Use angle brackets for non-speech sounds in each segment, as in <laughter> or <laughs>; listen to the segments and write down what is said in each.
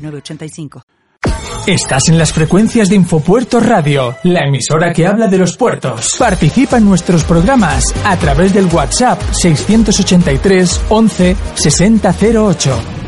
906985. Estás en las frecuencias de Infopuerto Radio, la emisora que habla de los puertos. Participa en nuestros programas a través del WhatsApp 683 11 6008.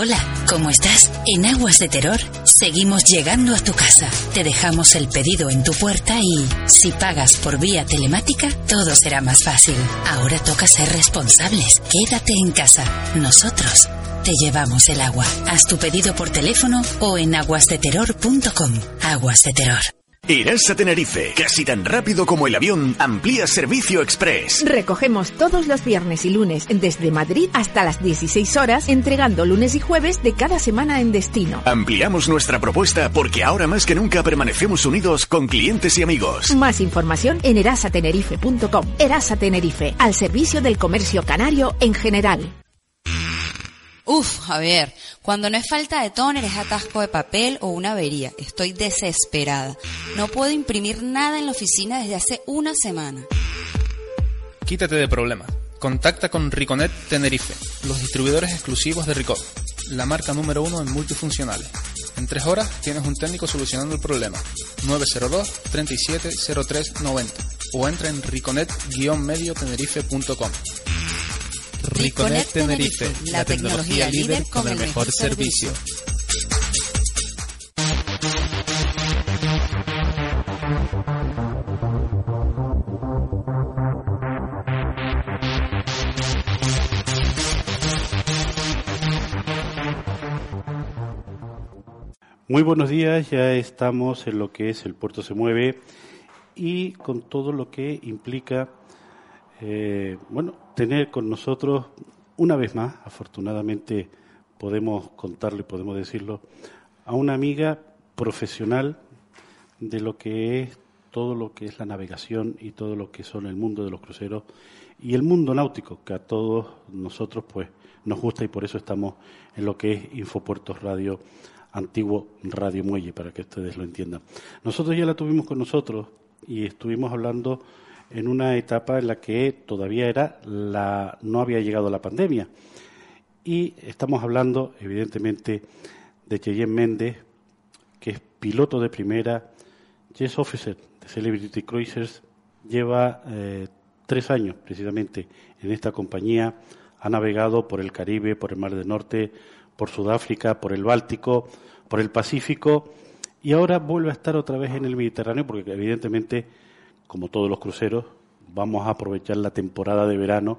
Hola, ¿cómo estás? En Aguas de Terror seguimos llegando a tu casa. Te dejamos el pedido en tu puerta y, si pagas por vía telemática, todo será más fácil. Ahora toca ser responsables. Quédate en casa. Nosotros te llevamos el agua. Haz tu pedido por teléfono o en aguasdeterror.com. Aguas de Terror. Irás a Tenerife, casi tan rápido como el avión, amplía servicio express. Recogemos todos los viernes y lunes desde Madrid hasta las 16 horas, entregando lunes y jueves de cada semana en destino. Ampliamos nuestra propuesta porque ahora más que nunca permanecemos unidos con clientes y amigos. Más información en erasatenerife.com. Erasa Tenerife, al servicio del comercio canario en general. Uf, Javier, cuando no es falta de tóner es atasco de papel o una avería. Estoy desesperada. No puedo imprimir nada en la oficina desde hace una semana. Quítate de problemas. Contacta con Riconet Tenerife, los distribuidores exclusivos de Ricot, la marca número uno en multifuncionales. En tres horas tienes un técnico solucionando el problema. 902 370390 o entra en riconet-mediotenerife.com. Riconet Tenerife, la tecnología líder con el mejor servicio. Muy buenos días, ya estamos en lo que es el puerto se mueve y con todo lo que implica, eh, bueno, tener con nosotros una vez más, afortunadamente podemos contarlo y podemos decirlo, a una amiga profesional de lo que es todo lo que es la navegación y todo lo que son el mundo de los cruceros y el mundo náutico, que a todos nosotros pues nos gusta y por eso estamos en lo que es Infopuertos Radio antiguo Radio Muelle, para que ustedes lo entiendan. Nosotros ya la tuvimos con nosotros y estuvimos hablando en una etapa en la que todavía era la, no había llegado la pandemia. Y estamos hablando, evidentemente, de Cheyenne Méndez, que es piloto de primera, Yes Officer de Celebrity Cruisers, lleva eh, tres años precisamente en esta compañía, ha navegado por el Caribe, por el Mar del Norte, por Sudáfrica, por el Báltico, por el Pacífico y ahora vuelve a estar otra vez en el Mediterráneo porque evidentemente, como todos los cruceros, vamos a aprovechar la temporada de verano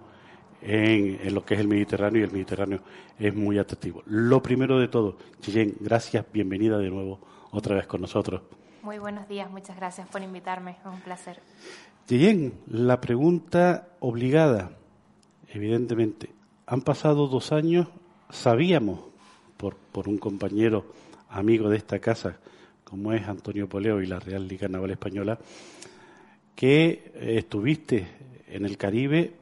en, lo que es el Mediterráneo y el Mediterráneo es muy atractivo. Lo primero de todo, Chillén, gracias, bienvenida de nuevo otra vez con nosotros. Muy buenos días, muchas gracias por invitarme, es un placer. Chillén, la pregunta obligada, evidentemente, han pasado dos años, sabíamos por, por un compañero amigo de esta casa, como es Antonio Poleo y la Real Liga Naval Española, que eh, estuviste en el Caribe,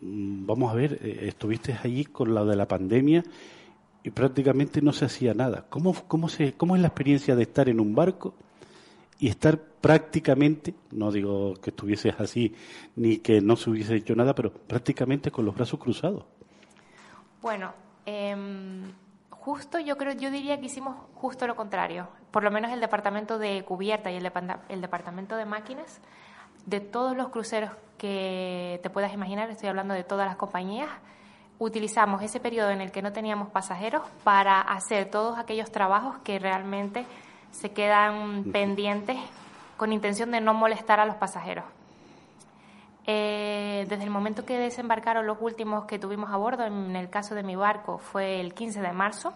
mm, vamos a ver, eh, estuviste allí con la de la pandemia y prácticamente no se hacía nada. ¿Cómo, cómo, se, ¿Cómo es la experiencia de estar en un barco y estar prácticamente, no digo que estuvieses así ni que no se hubiese hecho nada, pero prácticamente con los brazos cruzados? Bueno, eh, justo yo creo, yo diría que hicimos justo lo contrario. Por lo menos el departamento de cubierta y el, el departamento de máquinas, de todos los cruceros que te puedas imaginar, estoy hablando de todas las compañías, utilizamos ese periodo en el que no teníamos pasajeros para hacer todos aquellos trabajos que realmente se quedan pendientes con intención de no molestar a los pasajeros. Eh, desde el momento que desembarcaron los últimos que tuvimos a bordo, en el caso de mi barco, fue el 15 de marzo,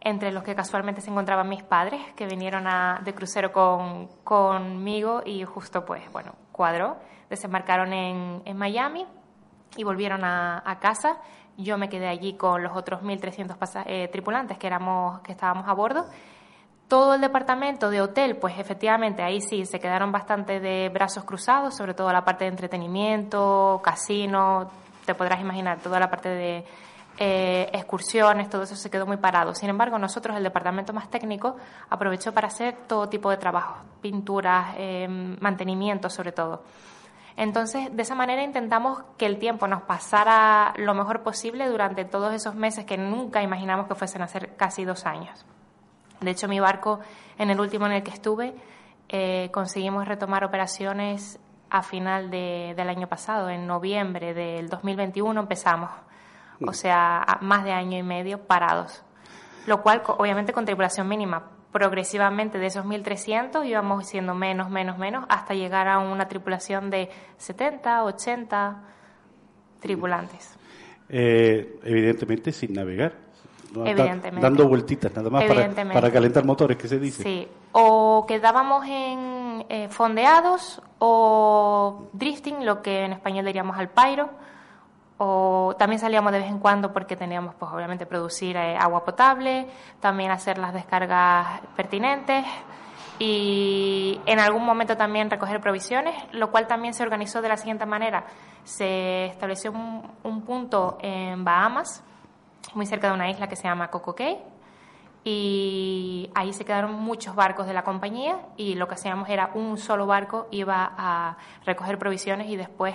entre los que casualmente se encontraban mis padres, que vinieron a, de crucero con, conmigo y justo pues, bueno, cuadró. Desembarcaron en, en Miami y volvieron a, casa yo me quedé allí con los otros 1.300 eh, tripulantes que, éramos, que estábamos a bordo. Todo el departamento de hotel, pues efectivamente ahí sí se quedaron bastante de brazos cruzados, sobre todo la parte de entretenimiento, casino, te podrás imaginar, toda la parte de eh, excursiones, todo eso se quedó muy parado. Sin embargo, nosotros, el departamento más técnico, aprovechó para hacer todo tipo de trabajos, pinturas, eh, mantenimiento sobre todo. Entonces, de esa manera intentamos que el tiempo nos pasara lo mejor posible durante todos esos meses que nunca imaginamos que fuesen a ser casi dos años. De hecho, mi barco, en el último en el que estuve, eh, conseguimos retomar operaciones a final del año pasado, en noviembre del 2021 empezamos. O sea, más de año y medio parados. Lo cual, obviamente, con tripulación mínima, progresivamente de esos 1.300 íbamos siendo menos, menos, menos, hasta llegar a una tripulación de 70, 80 tripulantes. Eh, evidentemente sin navegar. Evidentemente. Dando vueltitas nada más para, calentar motores, que se dice. Sí, o quedábamos en eh, fondeados o drifting, lo que en español diríamos al pairo o también salíamos de vez en cuando porque teníamos pues obviamente producir eh, agua potable, también hacer las descargas pertinentes y en algún momento también recoger provisiones, lo cual también se organizó de la siguiente manera. Se estableció un, punto en Bahamas, muy cerca de una isla que se llama Coco Cay, y ahí se quedaron muchos barcos de la compañía y lo que hacíamos era un solo barco iba a recoger provisiones y después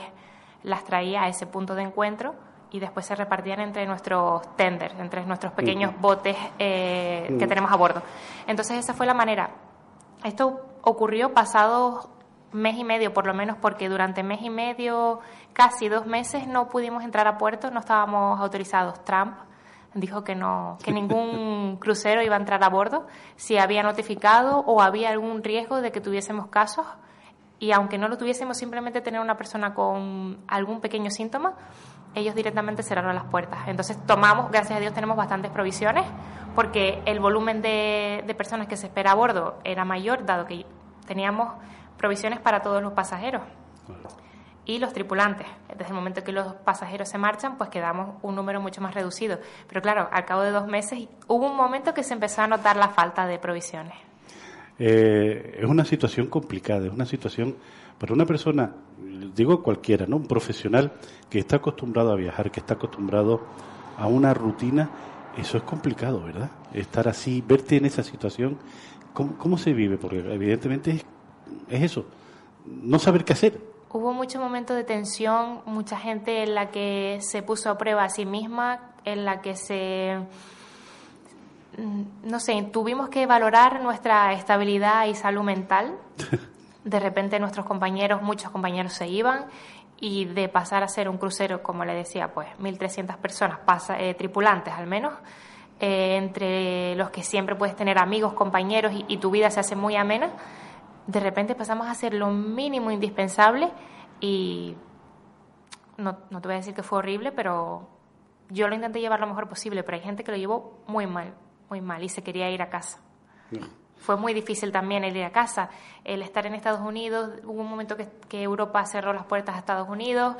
las traía a ese punto de encuentro y después se repartían entre nuestros tenders, entre nuestros pequeños botes eh, que tenemos a bordo. Entonces esa fue la manera. Esto ocurrió pasado mes y medio por lo menos porque durante mes y medio, casi dos meses no pudimos entrar a puerto, no estábamos autorizados. Trump dijo que no, que ningún <laughs> crucero iba a entrar a bordo si había notificado o había algún riesgo de que tuviésemos casos y aunque no lo tuviésemos, simplemente tener una persona con algún pequeño síntoma, ellos directamente cerraron las puertas. Entonces tomamos, gracias a Dios tenemos bastantes provisiones, porque el volumen de, de personas que se espera a bordo era mayor, dado que teníamos provisiones para todos los pasajeros y los tripulantes. Desde el momento que los pasajeros se marchan, pues quedamos un número mucho más reducido. Pero claro, al cabo de dos meses hubo un momento que se empezó a notar la falta de provisiones. Eh, es una situación complicada, es una situación para una persona, digo cualquiera, ¿no? Un profesional que está acostumbrado a viajar, que está acostumbrado a una rutina, eso es complicado, ¿verdad? Estar así, verte en esa situación, ¿cómo, se vive? Porque evidentemente es, es eso, no saber qué hacer. Hubo muchos momentos de tensión, mucha gente en la que se puso a prueba a sí misma, en la que se no sé, tuvimos que valorar nuestra estabilidad y salud mental. <laughs> De repente nuestros compañeros, muchos compañeros se iban y de pasar a ser un crucero, como le decía, pues 1.300 personas, pasa, eh, tripulantes al menos, eh, entre los que siempre puedes tener amigos, compañeros y, tu vida se hace muy amena, de repente pasamos a hacer lo mínimo indispensable y no, no te voy a decir que fue horrible, pero yo lo intenté llevar lo mejor posible, pero hay gente que lo llevó muy mal, muy mal y se quería ir a casa. Fue muy difícil también el ir a casa, el estar en Estados Unidos. Hubo un momento que, Europa cerró las puertas a Estados Unidos,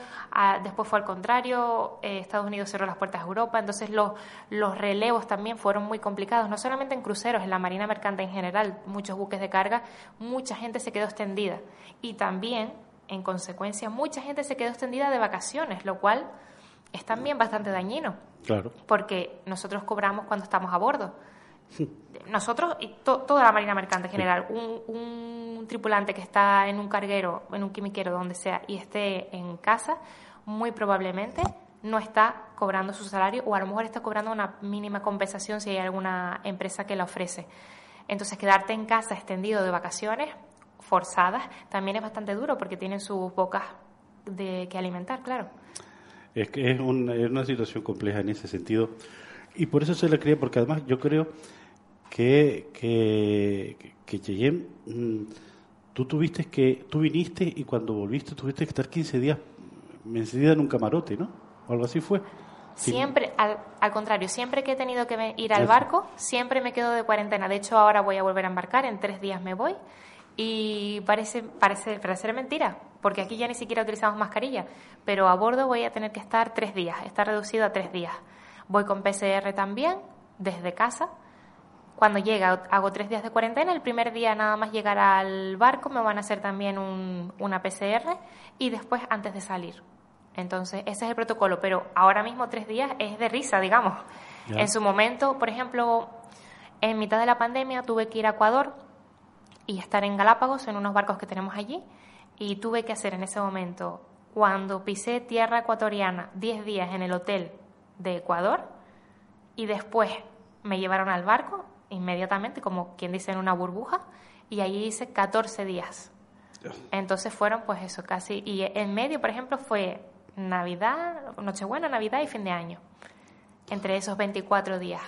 después fue al contrario, eh, Estados Unidos cerró las puertas a Europa, entonces los, los relevos también fueron muy complicados, no solamente en cruceros, en la marina mercante en general, muchos buques de carga, mucha gente se quedó extendida y también, en consecuencia, mucha gente se quedó extendida de vacaciones, lo cual es también bastante dañino. Claro. Porque nosotros cobramos cuando estamos a bordo. Nosotros y toda la marina mercante en general, un, tripulante que está en un carguero, en un quimiquero, donde sea, y esté en casa, muy probablemente no está cobrando su salario o a lo mejor está cobrando una mínima compensación si hay alguna empresa que la ofrece. Entonces, quedarte en casa extendido de vacaciones forzadas también es bastante duro porque tienen sus bocas de que alimentar, claro. Es que es, una situación compleja en ese sentido. Y por eso se la cría, porque además yo creo que, que, que Cheyenne, mm, tú tuviste que, tú viniste y cuando volviste tuviste que estar 15 días encendida en un camarote, ¿no? O algo así fue. Siempre, al, al, contrario, siempre que he tenido que ir al barco, siempre me quedo de cuarentena. De hecho, ahora voy a volver a embarcar, en tres días me voy. Y parece, parece, parece mentira, porque aquí ya ni siquiera utilizamos mascarilla, pero a bordo voy a tener que estar tres días, está reducido a tres días. Voy con PCR también, desde casa. Cuando llega, hago tres días de cuarentena. El primer día nada más llegar al barco me van a hacer también un, una PCR y después antes de salir. Entonces, ese es el protocolo, pero ahora mismo tres días es de risa, digamos. En su momento, por ejemplo, en mitad de la pandemia tuve que ir a Ecuador y estar en Galápagos, en unos barcos que tenemos allí, y tuve que hacer en ese momento, cuando pisé tierra ecuatoriana, 10 días en el hotel de Ecuador, y después me llevaron al barco inmediatamente, como quien dice en una burbuja, y allí hice 14 días. Entonces fueron pues eso, casi, y en medio, por ejemplo, fue Navidad, Nochebuena, Navidad y fin de año, entre esos 24 días.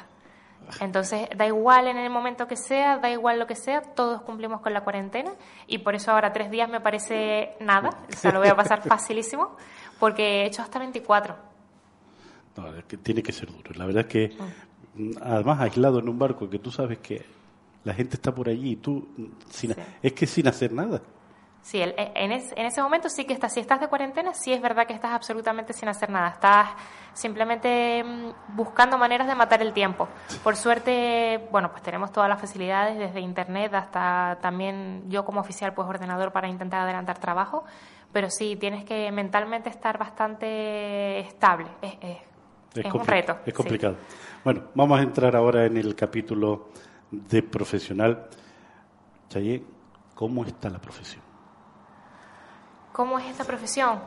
Entonces, da igual en el momento que sea, da igual lo que sea, todos cumplimos con la cuarentena y por eso ahora tres días me parece nada, o sea, lo voy a pasar <laughs> facilísimo, porque he hecho hasta 24. No, es que tiene que ser duro. La verdad es que, mm, además, aislado en un barco, que tú sabes que la gente está por allí y tú, sin, es que sin hacer nada. Sí, en, en, ese momento sí que estás, si estás de cuarentena, sí es verdad que estás absolutamente sin hacer nada, estás simplemente mm, buscando maneras de matar el tiempo. Por suerte, bueno, pues tenemos todas las facilidades, desde internet hasta también yo como oficial, pues ordenador para intentar adelantar trabajo, pero sí, tienes que mentalmente estar bastante estable, es, es, un reto. Es complicado. Bueno, vamos a entrar ahora en el capítulo de profesional. Chaye, ¿cómo está la profesión? ¿Cómo es esta profesión?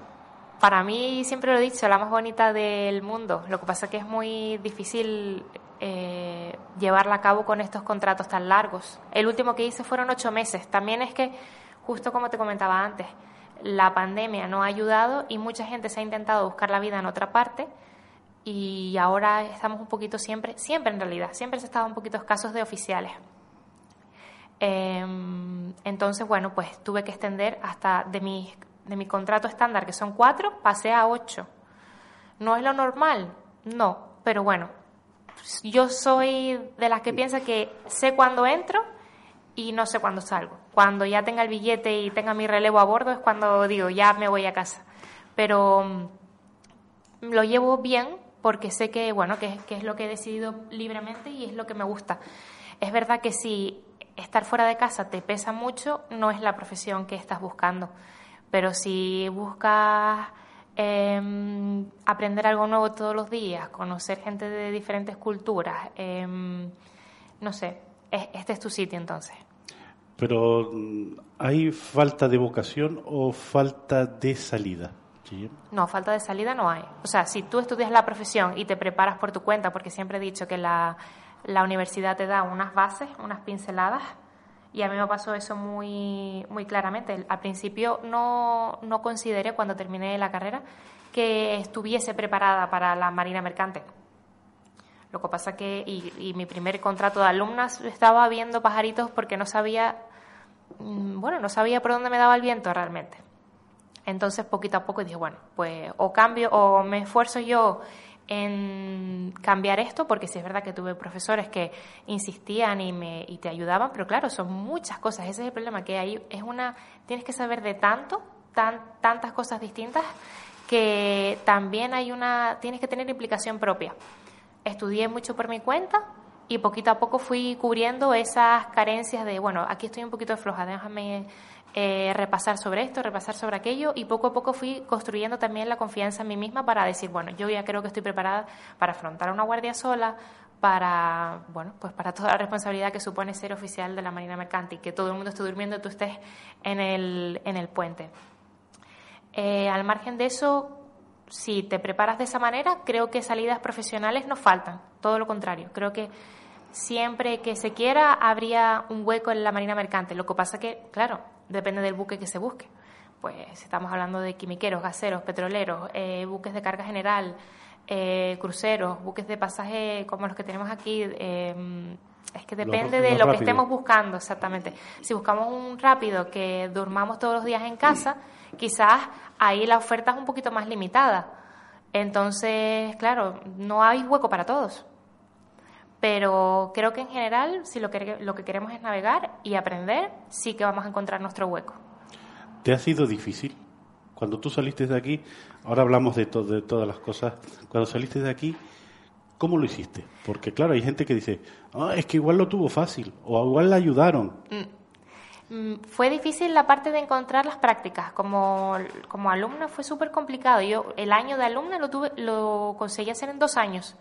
Para mí, siempre lo he dicho, la más bonita del mundo. Lo que pasa es que es muy difícil eh, llevarla a cabo con estos contratos tan largos. El último que hice fueron ocho meses. También es que, justo como te comentaba antes, la pandemia no ha ayudado y mucha gente se ha intentado buscar la vida en otra parte y ahora estamos un poquito siempre, siempre en realidad, siempre se estado un poquito escasos de oficiales. Em, entonces, bueno, pues tuve que extender hasta de mis de mi contrato estándar, que son cuatro, pasé a ocho. ¿No es lo normal? No, pero bueno, yo soy de las que piensa que sé cuándo entro y no sé cuándo salgo. Cuando ya tenga el billete y tenga mi relevo a bordo es cuando digo, ya me voy a casa. Pero mm, lo llevo bien porque sé que, bueno, que, que es lo que he decidido libremente y es lo que me gusta. Es verdad que si estar fuera de casa te pesa mucho, no es la profesión que estás buscando. Pero si buscas em, aprender algo nuevo todos los días, conocer gente de diferentes culturas, em, no sé, este es tu sitio entonces. Pero mm, ¿hay falta de vocación o falta de salida? No, falta de salida no hay. O sea, si tú estudias la profesión y te preparas por tu cuenta, porque siempre he dicho que la, la universidad te da unas bases, unas pinceladas, y a mí me pasó eso muy, muy claramente. Al principio no, no consideré cuando terminé la carrera que estuviese preparada para la Marina Mercante. Lo que pasa que, y, mi primer contrato de alumnas estaba viendo pajaritos porque no sabía, mm, bueno, no sabía por dónde me daba el viento realmente. Entonces, poquito a poco dije, bueno, pues o cambio o me esfuerzo yo en cambiar esto, porque sí es verdad que tuve profesores que insistían y, me, y te ayudaban, pero claro, son muchas cosas. Ese es el problema, que hay, es una, tienes que saber de tanto, tan, tantas cosas distintas, que también hay una, tienes que tener implicación propia. Estudié mucho por mi cuenta y poquito a poco fui cubriendo esas carencias de, bueno, aquí estoy un poquito floja, déjame eh, repasar sobre esto, repasar sobre aquello y poco a poco fui construyendo también la confianza en mí misma para decir, bueno, yo ya creo que estoy preparada para afrontar una guardia sola, para, bueno, pues para toda la responsabilidad que supone ser oficial de la Marina Mercante y que todo el mundo esté durmiendo y tú estés en el, en el puente. Eh, al margen de eso, si te preparas de esa manera, creo que salidas profesionales no faltan, todo lo contrario. Creo que siempre que se quiera habría un hueco en la Marina Mercante. Lo que pasa que, claro, depende del buque que se busque. Pues estamos hablando de quimiqueros, gaseros, petroleros, eh, buques de carga general, eh, cruceros, buques de pasaje como los que tenemos aquí. Eh, es que depende de lo que estemos buscando exactamente. Si buscamos un rápido que durmamos todos los días en casa, quizás ahí la oferta es un poquito más limitada. Entonces, claro, no hay hueco para todos. Pero creo que en general, si lo que, lo que queremos es navegar y aprender, sí que vamos a encontrar nuestro hueco. ¿Te ha sido difícil cuando tú saliste de aquí, ahora hablamos de, de todas las cosas, cuando saliste de aquí, ¿cómo lo hiciste? Porque claro, hay gente que dice, ah, es que igual lo tuvo fácil, o igual la ayudaron. Mm. Mm, fue difícil la parte de encontrar las prácticas. Como, como alumna fue súper complicado. Yo el año de alumna lo, tuve, lo conseguí hacer en dos años.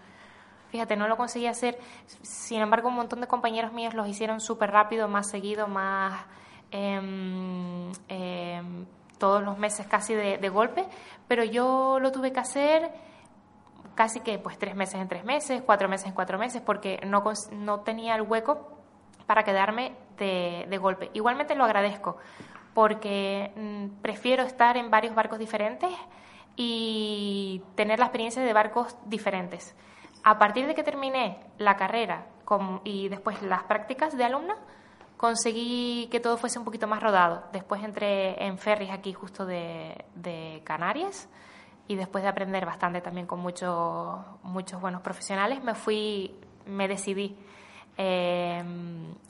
Fíjate, no lo conseguí hacer. Sin embargo, un montón de compañeros míos los hicieron súper rápido, más seguido, más... Em, em, todos los meses casi de, golpe, pero yo lo tuve que hacer casi que pues tres meses en tres meses, cuatro meses en cuatro meses, porque no, no tenía el hueco para quedarme de, de golpe. Igualmente lo agradezco, porque mm, prefiero estar en varios barcos diferentes y tener la experiencia de barcos diferentes. A partir de que terminé la carrera y después las prácticas de alumna, conseguí que todo fuese un poquito más rodado. Después entré en ferries aquí justo de, Canarias y después de aprender bastante también con muchos muchos buenos profesionales, me fui, me decidí eh,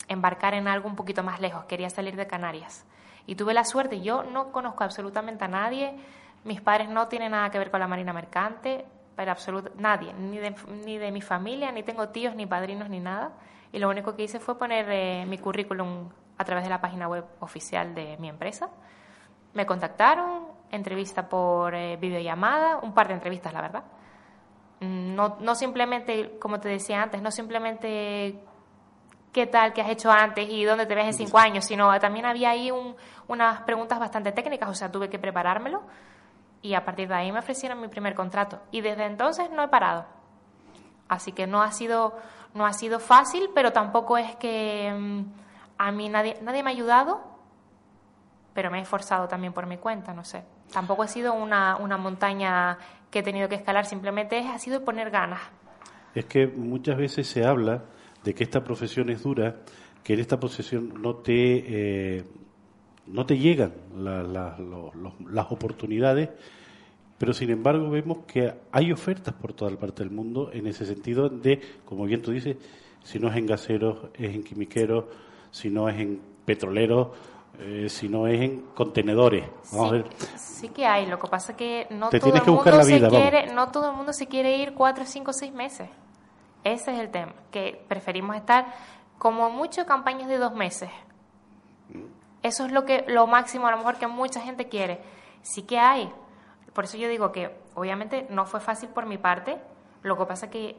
embarcar en algo un poquito más lejos. Quería salir de Canarias. Y tuve la suerte, yo no conozco absolutamente a nadie, mis padres no tienen nada que ver con la Marina Mercante, pero absoluto, nadie, ni de, ni de mi familia, ni tengo tíos, ni padrinos, ni nada y lo único que hice fue poner eh, mi currículum a través de la página web oficial de mi empresa. Me contactaron, entrevista por eh, videollamada, un par de entrevistas, la verdad. Mm, no, no simplemente, como te decía antes, no simplemente qué tal, qué has hecho antes y dónde te ves en cinco años, sino también había ahí unas preguntas bastante técnicas, o sea, tuve que preparármelo y a partir de ahí me ofrecieron mi primer contrato. Y desde entonces no he parado. Así que no ha sido no ha sido fácil, pero tampoco es que mm, a mí nadie, nadie me ha ayudado, pero me he esforzado también por mi cuenta, no sé. Tampoco ha sido una, una montaña que he tenido que escalar, simplemente ha sido poner ganas. Es que muchas veces se habla de que esta profesión es dura, que en esta profesión no te, eh, no te llegan las oportunidades pero sin embargo vemos que hay ofertas por toda la parte del mundo en ese sentido de, como bien tú dices, si no es en gaseros, es en quimiqueros, si no es en petroleros, eh, si no es en contenedores. Vamos sí, a ver. sí que hay, lo que pasa es que no todo el mundo se quiere, no todo el mundo se quiere ir cuatro, cinco, seis meses. Ese es el tema, que preferimos estar como mucho campañas de dos meses. Eso es lo que lo máximo a lo mejor que mucha gente quiere. Sí que hay, por eso yo digo que obviamente no fue fácil por mi parte, lo que pasa es que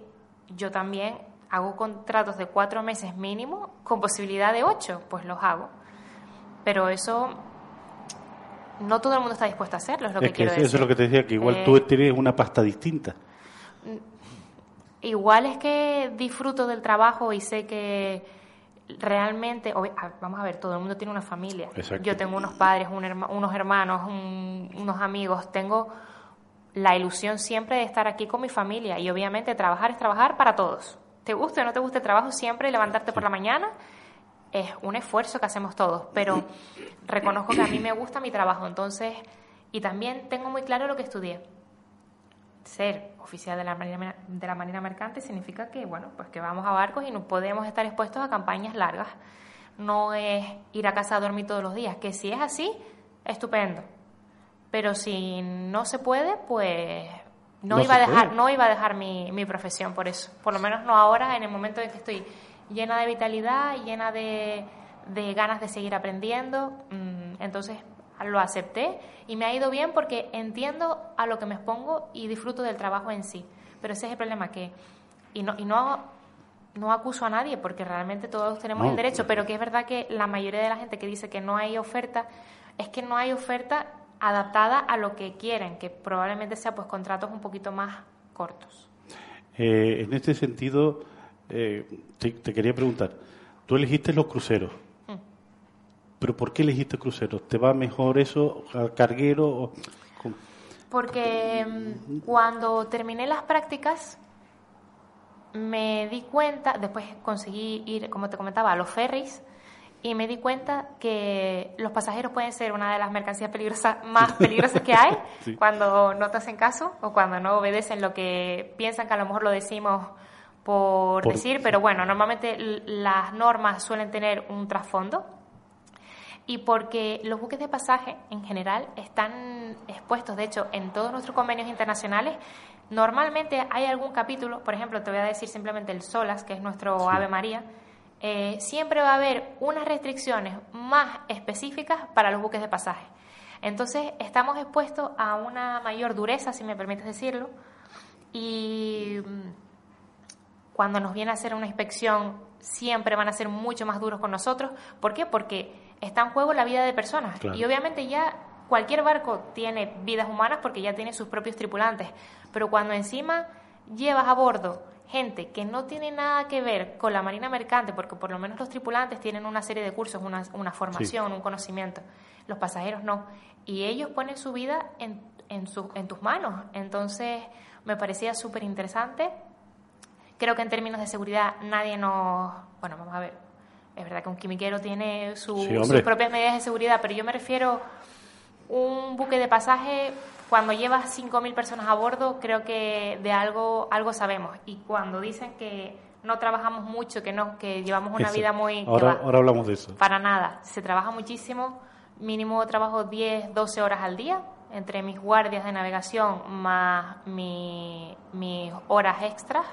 yo también hago contratos de cuatro meses mínimo con posibilidad de ocho, pues los hago. Pero eso no todo el mundo está dispuesto a hacerlo, es lo que, quiero decir. Eso es lo que te decía, que igual tú eh, tienes una pasta distinta. Igual es que disfruto del trabajo y sé que realmente, vamos a ver, todo el mundo tiene una familia. Yo tengo unos padres, unos hermanos, unos amigos, tengo la ilusión siempre de estar aquí con mi familia. Y obviamente trabajar es trabajar para todos. Te guste o no te guste el trabajo, siempre levantarte por la mañana es un esfuerzo que hacemos todos, pero reconozco que a mí me gusta mi trabajo, entonces, y también tengo muy claro lo que estudié ser oficial de la Marina, de la Marina Mercante significa que, bueno, pues que vamos a barcos y no podemos estar expuestos a campañas largas. No es ir a casa a dormir todos los días, que si es así, estupendo. Pero si no se puede, pues no, iba a dejar, no iba a dejar mi, mi profesión por eso. Por lo menos no ahora, en el momento en que estoy llena de vitalidad, llena de, de ganas de seguir aprendiendo. Mm, entonces, lo acepté y me ha ido bien porque entiendo a lo que me expongo y disfruto del trabajo en sí. Pero ese es el problema que, y no, y no, no acuso a nadie porque realmente todos tenemos el derecho, pero que es verdad que la mayoría de la gente que dice que no hay oferta, es que no hay oferta adaptada a lo que quieren, que probablemente sea pues contratos un poquito más cortos. Eh, en este sentido, eh, te, te, quería preguntar, tú elegiste los cruceros. ¿Pero por qué elegiste cruceros? ¿Te va mejor eso al carguero? Porque mm, cuando terminé las prácticas me di cuenta, después conseguí ir, como te comentaba, a los ferries y me di cuenta que los pasajeros pueden ser una de las mercancías peligrosas, más peligrosas que hay <laughs> cuando no te hacen caso o cuando no obedecen lo que piensan que a lo mejor lo decimos por, por... decir, pero bueno, normalmente las normas suelen tener un trasfondo y porque los buques de pasaje en general están expuestos, de hecho, en todos nuestros convenios internacionales. Normalmente hay algún capítulo, por ejemplo, te voy a decir simplemente el SOLAS, que es nuestro Ave María, eh, siempre va a haber unas restricciones más específicas para los buques de pasaje. Entonces, estamos expuestos a una mayor dureza, si me permites decirlo, y mm, cuando nos viene a hacer una inspección siempre van a ser mucho más duros con nosotros. ¿Por qué? Porque está en juego la vida de personas. Y obviamente ya cualquier barco tiene vidas humanas porque ya tiene sus propios tripulantes. Pero cuando encima llevas a bordo gente que no tiene nada que ver con la marina mercante, porque por lo menos los tripulantes tienen una serie de cursos, una, una formación, un conocimiento, los pasajeros no. Y ellos ponen su vida en, en, su, en tus manos. Entonces me parecía súper interesante. Creo que en términos de seguridad nadie nos... Bueno, vamos a ver, es verdad que un quimiquero tiene sus propias medidas de seguridad, pero yo me refiero un buque de pasaje cuando llevas 5.000 personas a bordo, creo que de algo algo sabemos. Y cuando dicen que no trabajamos mucho, que no que llevamos una vida muy... Ahora, ahora hablamos de eso. Para nada. Se trabaja muchísimo. Mínimo trabajo 10, 12 horas al día entre mis guardias de navegación más mi, mis horas extras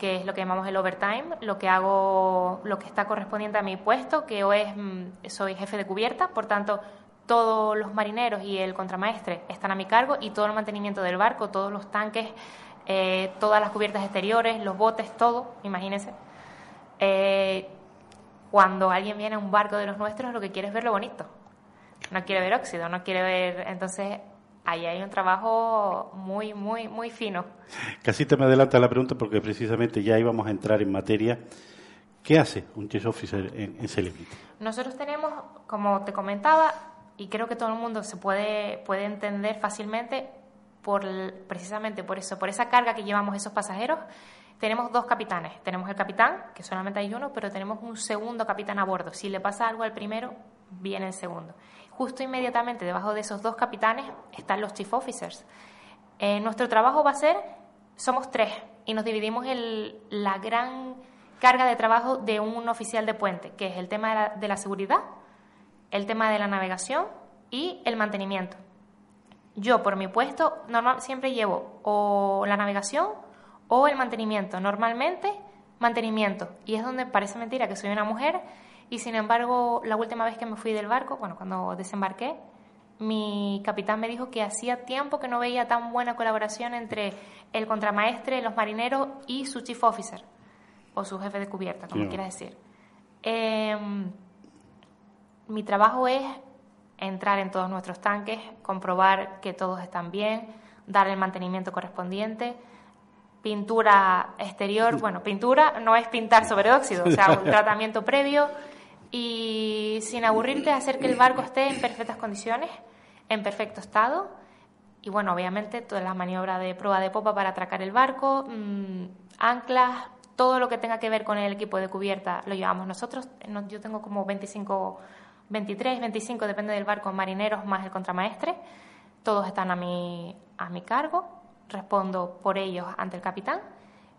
que es lo que llamamos el overtime, lo que hago, lo que está correspondiente a mi puesto, que hoy es, mm, soy jefe de cubierta, por tanto, todos los marineros y el contramaestre están a mi cargo y todo el mantenimiento del barco, todos los tanques, eh, todas las cubiertas exteriores, los botes, todo, imagínense. Eh, cuando alguien viene a un barco de los nuestros, lo que quiere es ver lo bonito. No quiere ver óxido, no quiere ver. Entonces, ahí hay un trabajo muy, muy, muy fino. Casi te me adelanta la pregunta porque precisamente ya íbamos a entrar en materia. ¿Qué hace un chief officer en, en Celebrity? Nosotros tenemos, como te comentaba, y creo que todo el mundo se puede, puede entender fácilmente, por, precisamente por eso, por esa carga que llevamos esos pasajeros, tenemos dos capitanes. Tenemos el capitán, que solamente hay uno, pero tenemos un segundo capitán a bordo. Si le pasa algo al primero, viene el segundo. Justo inmediatamente debajo de esos dos capitanes están los chief officers. Eh, nuestro trabajo va a ser, somos tres, y nos dividimos el, la gran carga de trabajo de un oficial de puente, que es el tema de la, seguridad, el tema de la navegación y el mantenimiento. Yo, por mi puesto, normal, siempre llevo o la navegación o el mantenimiento. Normalmente, mantenimiento. Y es donde parece mentira que soy una mujer y sin embargo, la última vez que me fui del barco, bueno, cuando desembarqué, mi capitán me dijo que hacía tiempo que no veía tan buena colaboración entre el contramaestre, los marineros y su chief officer, o su jefe de cubierta, como quieras decir. Em, mi trabajo es entrar en todos nuestros tanques, comprobar que todos están bien, dar el mantenimiento correspondiente, pintura exterior, <laughs> bueno, pintura no es pintar sobre óxido, o sea, un <laughs> tratamiento previo, y sin aburrirte hacer que el barco esté en perfectas condiciones, en perfecto estado. Y bueno, obviamente todas las maniobras de prueba de popa para atracar el barco, mm, anclas, todo lo que tenga que ver con el equipo de cubierta lo llevamos nosotros. Yo tengo como 25, 23, 25, depende del barco, marineros más el contramaestre. Todos están a mi, a mi cargo, respondo por ellos ante el capitán.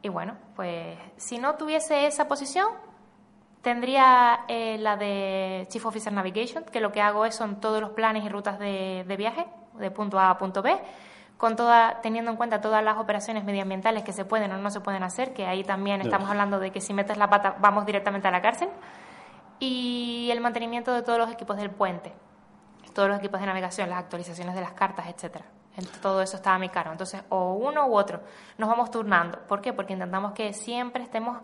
Y bueno, pues si no tuviese esa posición, Tendría eh, la de Chief Officer Navigation, que lo que hago es son todos los planes y rutas de, viaje, de punto A a punto B, con toda, teniendo en cuenta todas las operaciones medioambientales que se pueden o no se pueden hacer, que ahí también estamos hablando de que si metes la pata vamos directamente a la cárcel, y el mantenimiento de todos los equipos del puente, todos los equipos de navegación, las actualizaciones de las cartas, etcétera. Todo eso está a mi cargo. Entonces, o uno u otro. Nos vamos turnando. ¿Por qué? Porque intentamos que siempre estemos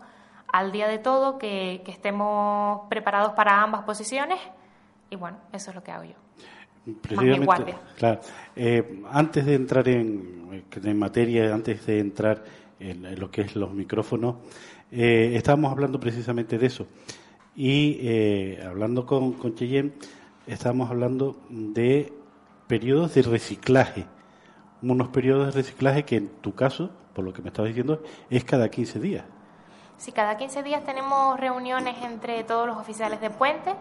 al día de todo, que, estemos preparados para ambas posiciones y bueno, eso es lo que hago yo. Precisamente, claro. Eh, antes de entrar en, en, materia, antes de entrar en, lo que es los micrófonos, eh, estábamos hablando precisamente de eso. Y eh, hablando con, con Cheyenne, estábamos hablando de periodos de reciclaje. Unos periodos de reciclaje que en tu caso, por lo que me estabas diciendo, es cada 15 días. Sí, cada 15 días tenemos reuniones entre todos los oficiales de puente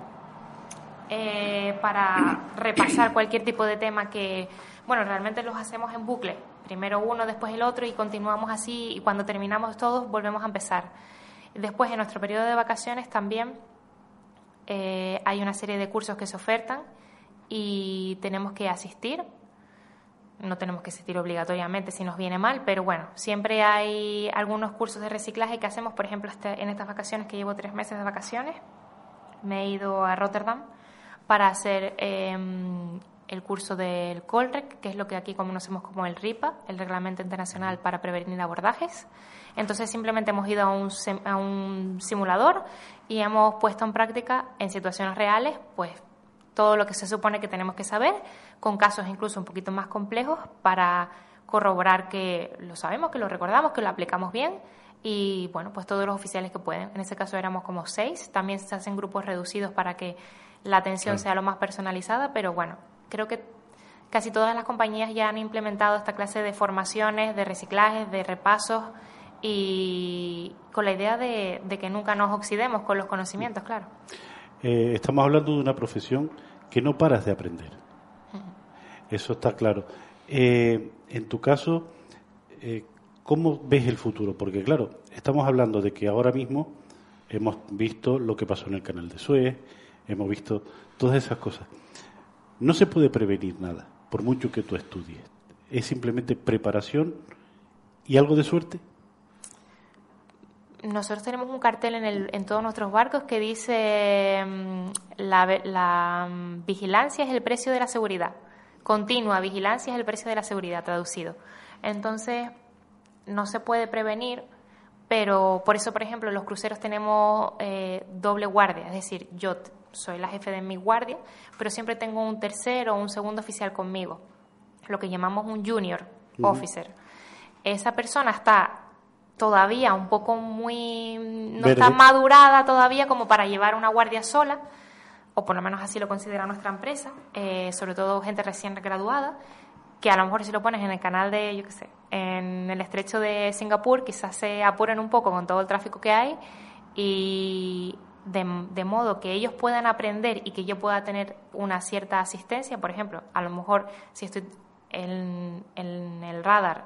eh, para repasar cualquier tipo de tema que, bueno, realmente los hacemos en bucle. Primero uno, después el otro y continuamos así y cuando terminamos todos volvemos a empezar. Después, en nuestro periodo de vacaciones también eh, hay una serie de cursos que se ofertan y tenemos que asistir. No tenemos que asistir obligatoriamente si nos viene mal, pero bueno, siempre hay algunos cursos de reciclaje que hacemos, por ejemplo, este, en estas vacaciones que llevo tres meses de vacaciones, me he ido a Rotterdam para hacer em, el curso del Colrec, que es lo que aquí conocemos como el RIPA, el Reglamento Internacional para Prevenir Abordajes. Entonces simplemente hemos ido a un, a un simulador y hemos puesto en práctica en situaciones reales, pues todo lo que se supone que tenemos que saber, con casos incluso un poquito más complejos para corroborar que lo sabemos, que lo recordamos, que lo aplicamos bien y bueno, pues todos los oficiales que pueden. En ese caso éramos como seis, también se hacen grupos reducidos para que la atención sea lo más personalizada, pero bueno, creo que casi todas las compañías ya han implementado esta clase de formaciones, de reciclajes, de repasos y con la idea de, que nunca nos oxidemos con los conocimientos, claro. Eh, estamos hablando de una profesión que no paras de aprender. Eso está claro. Eh, en tu caso, eh, ¿cómo ves el futuro? Porque claro, estamos hablando de que ahora mismo hemos visto lo que pasó en el canal de Suez, hemos visto todas esas cosas. No se puede prevenir nada, por mucho que tú estudies. Es simplemente preparación y algo de suerte. Nosotros tenemos un cartel en, el, en todos nuestros barcos que dice mm, la, la mm, vigilancia es el precio de la seguridad. Continua vigilancia es el precio de la seguridad, traducido. Entonces, no se puede prevenir, pero por eso, por ejemplo, los cruceros tenemos eh, doble guardia, es decir, yo soy la jefe de mi guardia, pero siempre tengo un tercero o un segundo oficial conmigo, lo que llamamos un junior officer. Esa persona está todavía un poco muy... no está madurada todavía como para llevar una guardia sola, o por lo menos así lo considera nuestra empresa, eh, sobre todo gente recién graduada, que a lo mejor si lo pones en el canal de, yo qué sé, en el estrecho de Singapur, quizás se apuren un poco con todo el tráfico que hay y de, modo que ellos puedan aprender y que yo pueda tener una cierta asistencia. Por ejemplo, a lo mejor si estoy en, el radar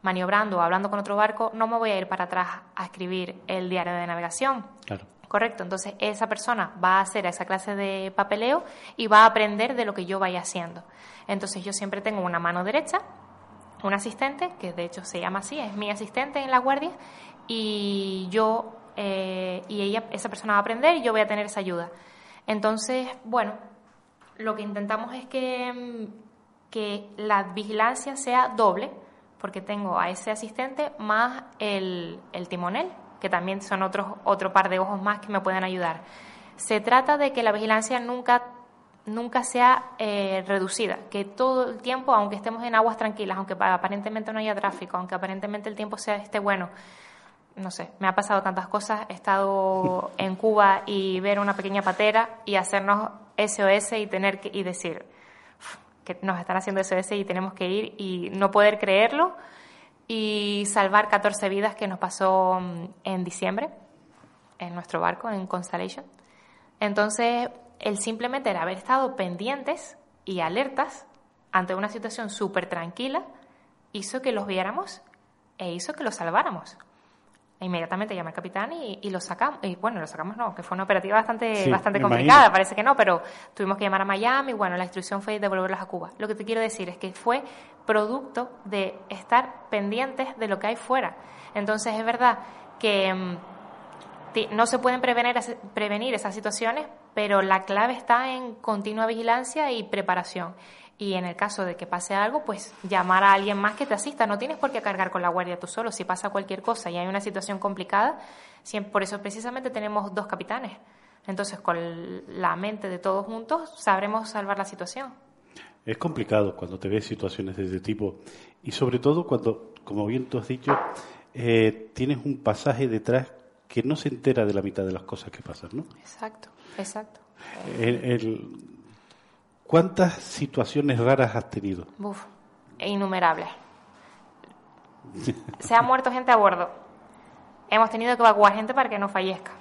maniobrando o hablando con otro barco, no me voy a ir para atrás a escribir el diario de navegación. Claro. Correcto, entonces esa persona va a hacer esa clase de papeleo y va a aprender de lo que yo vaya haciendo. Entonces yo siempre tengo una mano derecha, un asistente, que de hecho se llama así, es mi asistente en la guardia, y yo eh, y ella, esa persona va a aprender y yo voy a tener esa ayuda. Entonces, bueno, lo que intentamos es que, mm, que la vigilancia sea doble, porque tengo a ese asistente más el, el timonel, que también son otros, otro par de ojos más que me pueden ayudar. Se trata de que la vigilancia nunca nunca sea eh, reducida, que todo el tiempo, aunque estemos en aguas tranquilas, aunque aparentemente no haya tráfico, aunque aparentemente el tiempo sea esté bueno, no sé, me ha pasado tantas cosas. He estado <laughs> en Cuba y ver una pequeña patera y hacernos SOS y tener que y decir que nos están haciendo SOS y tenemos que ir y no poder creerlo y salvar 14 vidas que nos pasó mm, en diciembre en nuestro barco en Constellation. Entonces, el simplemente el haber estado pendientes y alertas ante una situación súper tranquila hizo que los viéramos e hizo que los salváramos inmediatamente llamé al capitán y, lo sacamos. Y bueno, lo sacamos no, que fue una operativa bastante, bastante complicada, parece que no, pero tuvimos que llamar a Miami. y Bueno, la instrucción fue devolverlas a Cuba. Lo que te quiero decir es que fue producto de estar pendientes de lo que hay fuera. Entonces, es verdad que mm, no se pueden prevenir, prevenir esas situaciones, pero la clave está en continua vigilancia y preparación y en el caso de que pase algo, pues llamar a alguien más que te asista. No tienes por qué cargar con la guardia tú solo. Si pasa cualquier cosa y hay una situación complicada, por eso precisamente tenemos dos capitanes. Entonces, con la mente de todos juntos, sabremos salvar la situación. Es complicado cuando te ves situaciones de ese tipo y sobre todo cuando, como bien tú has dicho, eh, tienes un pasaje detrás que no se entera de la mitad de las cosas que pasan, ¿no? Exacto, exacto. el, ¿Cuántas situaciones raras has tenido? Uf, innumerables. Se ha muerto gente a bordo. Hemos tenido que evacuar gente para que no fallezca.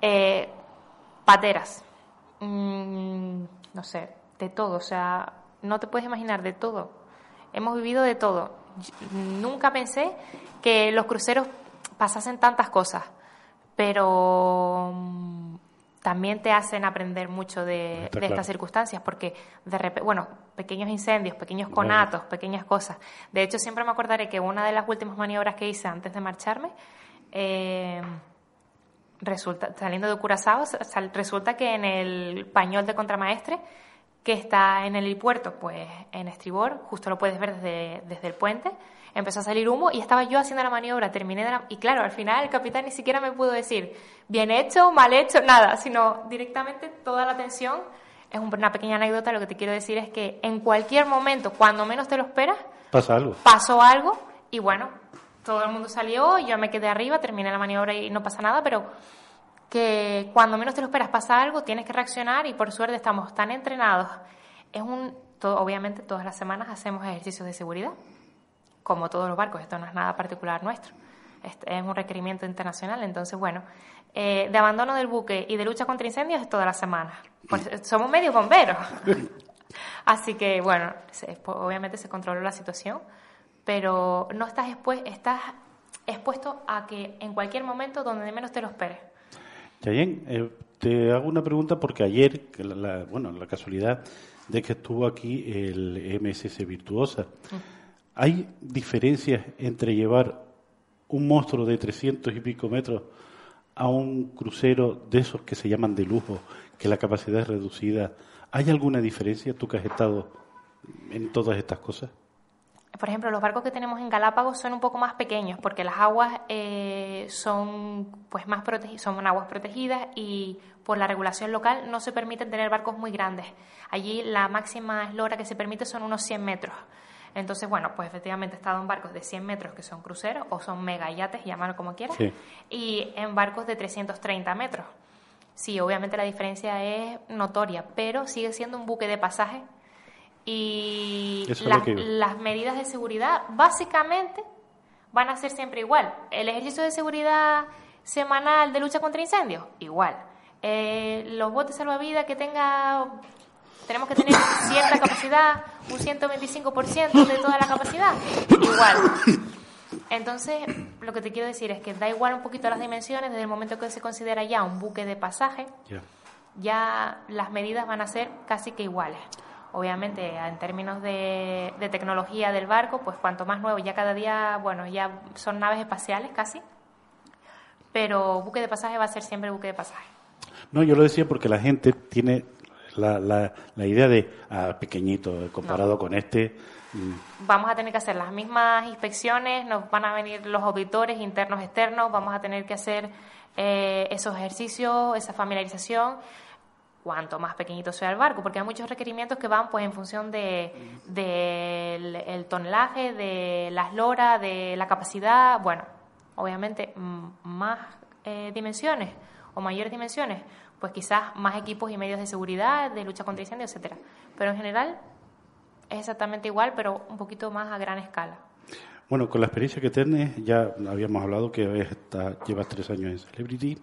Eh, pateras. Mm, no sé, de todo. O sea, no te puedes imaginar de todo. Hemos vivido de todo. Nunca pensé que los cruceros pasasen tantas cosas. Pero también te hacen aprender mucho de, Está de claro. estas circunstancias, porque de repente, bueno, pequeños incendios, pequeños conatos, pequeñas cosas. De hecho, siempre me acordaré que una de las últimas maniobras que hice antes de marcharme, eh, resulta, saliendo de Curazao, sal- resulta que en el pañol de contramaestre, que está en el helipuerto, pues en estribor, justo lo puedes ver desde, desde el puente, empezó a salir humo y estaba yo haciendo la maniobra, terminé de la... Y claro, al final el capitán ni siquiera me pudo decir bien hecho, mal hecho, nada, sino directamente toda la tensión. Es un- una pequeña anécdota, lo que te quiero decir es que en cualquier momento, cuando menos te lo esperas, Pasa algo. pasó algo y bueno, todo el mundo salió, yo me quedé arriba, terminé la maniobra y no pasa nada, pero que cuando menos te lo esperas pasa algo, tienes que reaccionar y por suerte estamos tan entrenados. Es un, todo- obviamente todas las semanas hacemos ejercicios de seguridad, como todos los barcos, esto no es nada particular nuestro, Este es un requerimiento internacional, entonces bueno, eh, de abandono del buque y de lucha contra incendios es toda la semana. Pues, somos medio bomberos. <laughs> Así que, bueno, se- pues, obviamente se controló la situación, pero no estás, expue- estás expuesto a que en cualquier momento, donde menos te lo esperes. Yayen, eh, te hago una pregunta porque ayer, que la, la- bueno, la casualidad de que estuvo aquí el MSC Virtuosa, ¿hay diferencias entre llevar un monstruo de 300 y pico metros a un crucero de esos que se llaman de lujo, que la capacidad es reducida? ¿Hay alguna diferencia, tú que has estado en todas estas cosas? Por ejemplo, los barcos que tenemos en Galápagos son un poco más pequeños porque las aguas eh, son pues más protegi- son aguas protegidas y por la regulación local no se permiten tener barcos muy grandes. Allí la máxima eslora que se permite son unos 100 metros. Entonces, bueno, pues efectivamente he estado en barcos de 100 metros que son cruceros o son mega yates, llámalo como quieras, Sí. y en barcos de 330 metros. Sí, obviamente la diferencia es notoria, pero sigue siendo un buque de pasaje y las medidas de seguridad básicamente van a ser siempre igual. El ejercicio de seguridad semanal de lucha contra incendios, igual. Eh, los botes salvavidas que tenga, tenemos que tener cierta capacidad, un 125% de toda la capacidad, igual. Entonces, lo que te quiero decir es que da igual un poquito las dimensiones, desde el momento que se considera ya un buque de pasaje, Ya. ya las medidas van a ser casi que iguales. Obviamente, en términos de, de tecnología del barco, pues cuanto más nuevo, ya cada día, bueno, ya son naves espaciales casi, pero buque de pasaje va a ser siempre buque de pasaje. No, yo lo decía porque la gente tiene la, la, la idea de, ah, pequeñito, comparado con este. mm, Vamos a tener que hacer las mismas inspecciones, nos van a venir los auditores internos, externos, vamos a tener que hacer eh, esos ejercicios, esa familiarización, cuanto más pequeñito sea el barco, porque hay muchos requerimientos que van pues en función de del el tonelaje, de las loras, de la capacidad, bueno, obviamente más eh, dimensiones o mayores dimensiones, pues quizás más equipos y medios de seguridad, de lucha contra incendios, etcétera. Pero en general es exactamente igual, pero un poquito más a gran escala. Bueno, con la experiencia que tienes, ya habíamos hablado que llevas tres años en Celebrity,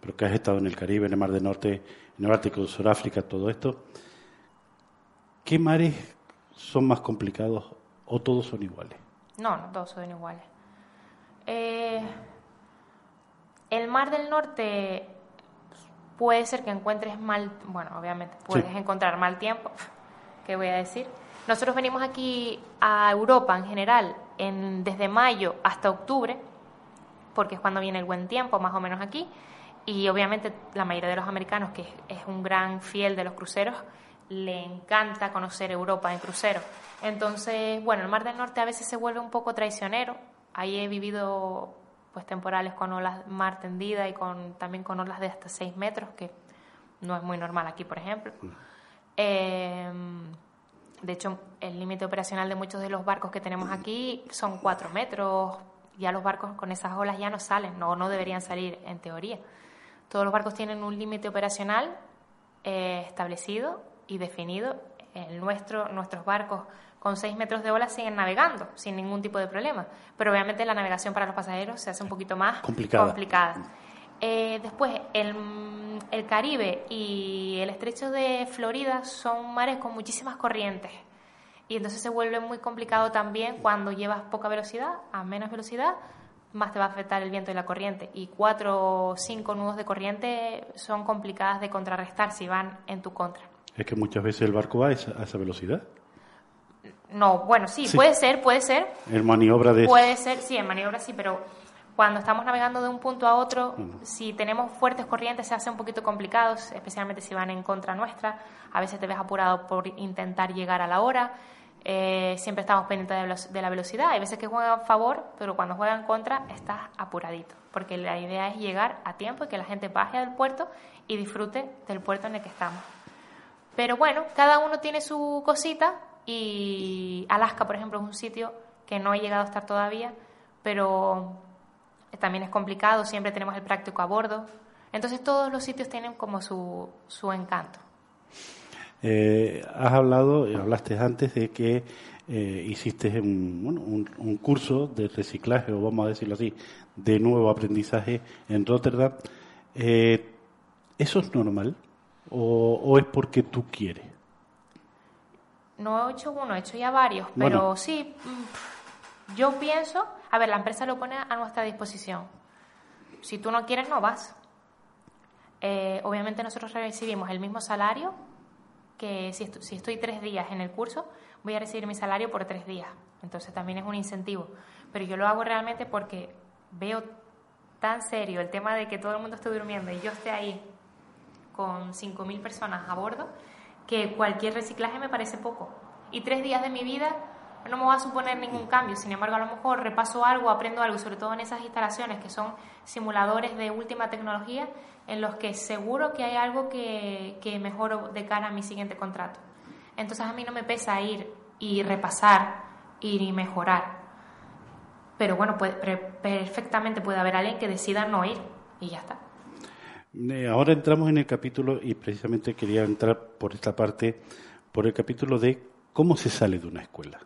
pero que has estado en el Caribe, en el Mar del Norte, en el Ártico, Sudáfrica, todo esto. ¿Qué mares son más complicados o todos son iguales? No, no todos son iguales. Eh, el Mar del Norte puede ser que encuentres mal, bueno, obviamente puedes Sí. encontrar mal tiempo, <laughs> ¿qué voy a decir? Nosotros venimos aquí a Europa en general en, desde mayo hasta octubre, porque es cuando viene el buen tiempo, más o menos aquí, y obviamente la mayoría de los americanos, que es, es un gran fiel de los cruceros, le encanta conocer Europa en crucero. Entonces, bueno, el Mar del Norte a veces se vuelve un poco traicionero. Ahí he vivido pues temporales con olas mar tendida y con también con olas de hasta 6 metros, que no es muy normal aquí, por ejemplo. Eh, de hecho, el límite operacional de muchos de los barcos que tenemos aquí son 4 metros. Ya los barcos con esas olas ya no salen, no, no deberían salir en teoría. Todos los barcos tienen un límite operacional eh, establecido y definido. El nuestro, nuestros barcos con 6 metros de ola siguen navegando sin ningún tipo de problema. Pero obviamente la navegación para los pasajeros se hace un poquito más Complicada. complicada. Eh, después, el, el Caribe y el estrecho de Florida son mares con muchísimas corrientes. Y entonces se vuelve muy complicado también cuando llevas poca velocidad, a menos velocidad, más te va a afectar el viento y la corriente. Y cuatro o cinco nudos de corriente son complicadas de contrarrestar si van en tu contra. Es que muchas veces el barco va a esa, a esa velocidad. No, bueno, sí, puede ser, puede ser. En maniobra de... Puede ser, sí, en maniobra sí, pero cuando estamos navegando de un punto a otro, si tenemos fuertes corrientes se hace un poquito complicado, especialmente si van en contra nuestra. A veces te ves apurado por intentar llegar a la hora. Eh, siempre estamos pendientes de, la velocidad. Hay veces que juegan a favor, pero cuando juegan en contra estás apuradito. Porque la idea es llegar a tiempo y que la gente baje del puerto y disfrute del puerto en el que estamos. Pero bueno, cada uno tiene su cosita y Alaska, por ejemplo, es un sitio que no he llegado a estar todavía, pero también es complicado, siempre tenemos el práctico a bordo. Entonces todos los sitios tienen como su, su encanto. Eh, has hablado, eh, hablaste antes de que eh, hiciste un, bueno, un, curso de reciclaje, o vamos a decirlo así, de nuevo aprendizaje en Rotterdam. Eh, ¿Eso es normal? ¿O, o es porque tú quieres? No he hecho uno, he hecho ya varios, Bueno. pero sí, mm, yo pienso, a ver, la empresa lo pone a nuestra disposición. Si tú no quieres, no vas. Eh, obviamente nosotros recibimos el mismo salario que si, si estoy tres días en el curso, voy a recibir mi salario por tres días. Entonces también es un incentivo. Pero yo lo hago realmente porque veo tan serio el tema de que todo el mundo esté durmiendo y yo esté ahí con 5.000 personas a bordo, que cualquier reciclaje me parece poco. Y tres días de mi vida no me va a suponer ningún cambio. Sin embargo, a lo mejor repaso algo, aprendo algo, sobre todo en esas instalaciones que son simuladores de última tecnología, en los que seguro que hay algo que, que mejoro de cara a mi siguiente contrato. Entonces a mí no me pesa ir y repasar, ir y mejorar. Pero bueno, perfectamente puede haber alguien que decida no ir y ya está. Ahora entramos en el capítulo y precisamente quería entrar por esta parte, por el capítulo de cómo se sale de una escuela.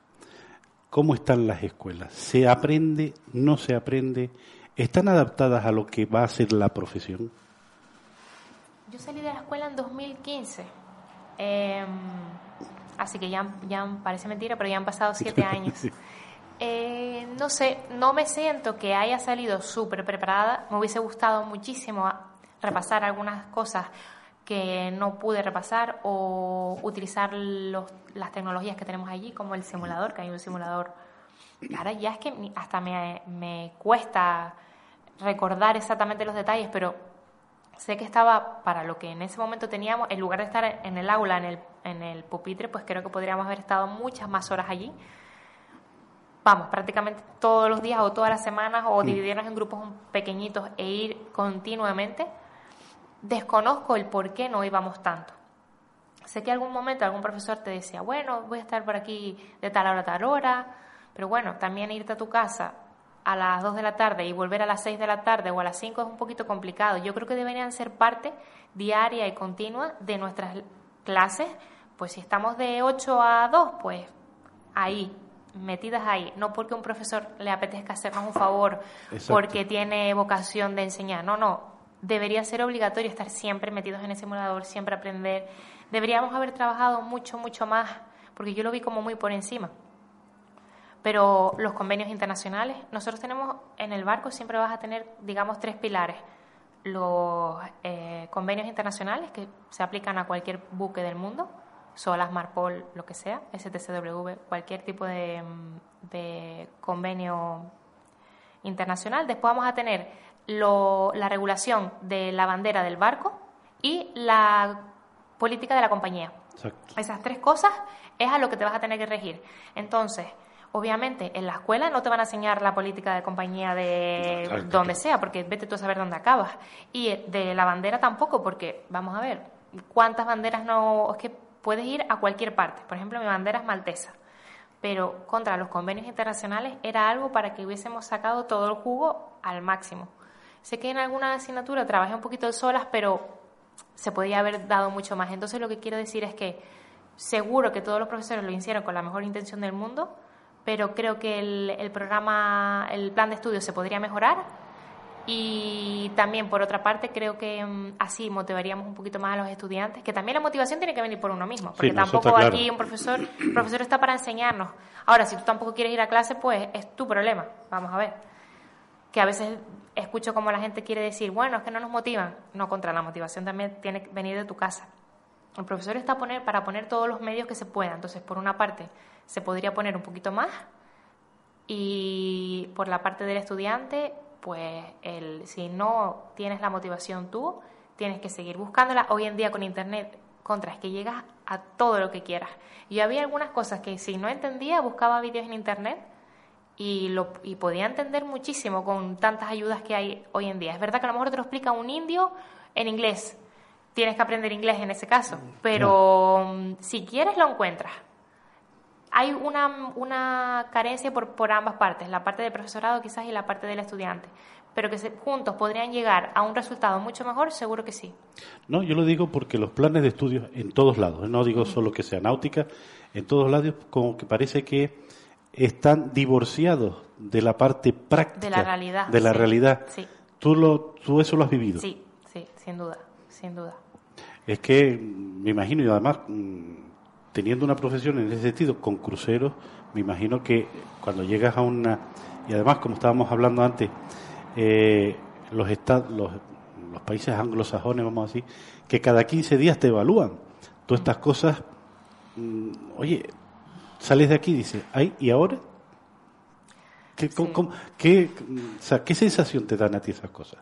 ¿Cómo están las escuelas? ¿Se aprende? ¿No se aprende? ¿Están adaptadas a lo que va a ser la profesión? Yo salí de la escuela en 2015. Eh, así que ya, ya parece mentira, pero ya han pasado siete <laughs> años. Eh, no sé, no me siento que haya salido súper preparada. Me hubiese gustado muchísimo repasar algunas cosas que no pude repasar o utilizar los- las tecnologías que tenemos allí, como el simulador, que hay un simulador. Ahora ya es que hasta me, me cuesta recordar exactamente los detalles, pero sé que estaba para lo que en ese momento teníamos, en lugar de estar en el aula, en el, en el pupitre, pues creo que podríamos haber estado muchas más horas allí. Vamos, prácticamente todos los días o todas las semanas o dividirnos en grupos pequeñitos e ir continuamente. Desconozco el por qué no íbamos tanto. Sé que algún momento algún profesor te decía, bueno, voy a estar por aquí de tal hora a tal hora, pero bueno, también irte a tu casa a las 2 de la tarde y volver a las 6 de la tarde o a las 5 es un poquito complicado. Yo creo que deberían ser parte diaria y continua de nuestras clases. Pues si estamos de 8 a 2, pues ahí, metidas ahí. No porque un profesor le apetezca hacernos un favor, Exacto. porque tiene vocación de enseñar. No, no. Debería ser obligatorio estar siempre metidos en el simulador, siempre aprender. Deberíamos haber trabajado mucho, mucho más, porque yo lo vi como muy por encima. Pero los convenios internacionales, nosotros tenemos en el barco siempre vas a tener, digamos, tres pilares. Los eh, convenios internacionales que se aplican a cualquier buque del mundo, SOLAS, Marpol, lo que sea, STCW, cualquier tipo de, mm, de convenio internacional. Después vamos a tener lo- la regulación de la bandera del barco y la política de la compañía. Exacto. Esas tres cosas es a lo que te vas a tener que regir. Entonces, obviamente, en la escuela no te van a enseñar la política de compañía de Claro, claro. donde sea, porque vete tú a saber dónde acabas. Y eh, de la bandera tampoco, porque, vamos a ver, ¿cuántas banderas no...? Es que puedes ir a cualquier parte. Por ejemplo, mi bandera es maltesa. Pero contra los convenios internacionales era algo para que hubiésemos sacado todo el jugo al máximo. Sé que en alguna asignatura trabajé un poquito solas, pero se podía haber dado mucho más. Entonces lo que quiero decir es que seguro que todos los profesores lo hicieron con la mejor intención del mundo, pero creo que el, el programa, el plan de estudio se podría mejorar y también por otra parte creo que mm, así motivaríamos un poquito más a los estudiantes, que también la motivación tiene que venir por uno mismo, porque eso tampoco claro. aquí un profesor, el profesor está para enseñarnos. Ahora, si tú tampoco quieres ir a clase, pues es tu problema, vamos a ver que a veces escucho como la gente quiere decir, bueno, es que no nos motivan. No, contra la motivación también tiene que venir de tu casa. El profesor está poner, para poner todos los medios que se puedan. Entonces, por una parte, se podría poner un poquito más y por la parte del estudiante, pues el, si no tienes la motivación tú, tienes que seguir buscándola. Hoy en día con Internet, contra, es que llegas a todo lo que quieras. Y había algunas cosas que si no entendía, buscaba vídeos en Internet y, lo, y podía entender muchísimo con tantas ayudas que hay hoy en día. Es verdad que a lo mejor te lo explica un indio en inglés. Tienes que aprender inglés en ese caso, pero mm, si quieres lo encuentras. Hay una, una carencia por, por ambas partes, la parte del profesorado quizás y la parte del estudiante pero que juntos podrían llegar a un resultado mucho mejor, seguro que sí. No, yo lo digo porque los planes de estudios en todos lados, no digo solo que sea náutica, en todos lados como que parece que están divorciados de la parte práctica. De la realidad. De la realidad. Sí. ¿Tú, lo, ¿Tú eso lo has vivido? Sí, sí, sin duda, sin duda. Es que me imagino, y además, mm, teniendo una profesión en ese sentido, con cruceros, me imagino que cuando llegas a una. Y además, como estábamos hablando antes, eh, los, los, los países anglosajones, vamos a decir, que cada 15 días te evalúan. Todas estas cosas, mm, oye, sales de aquí y dices, ¿ay, y ahora? ¿Qué, qué, ¿Qué sensación te dan a ti esas cosas?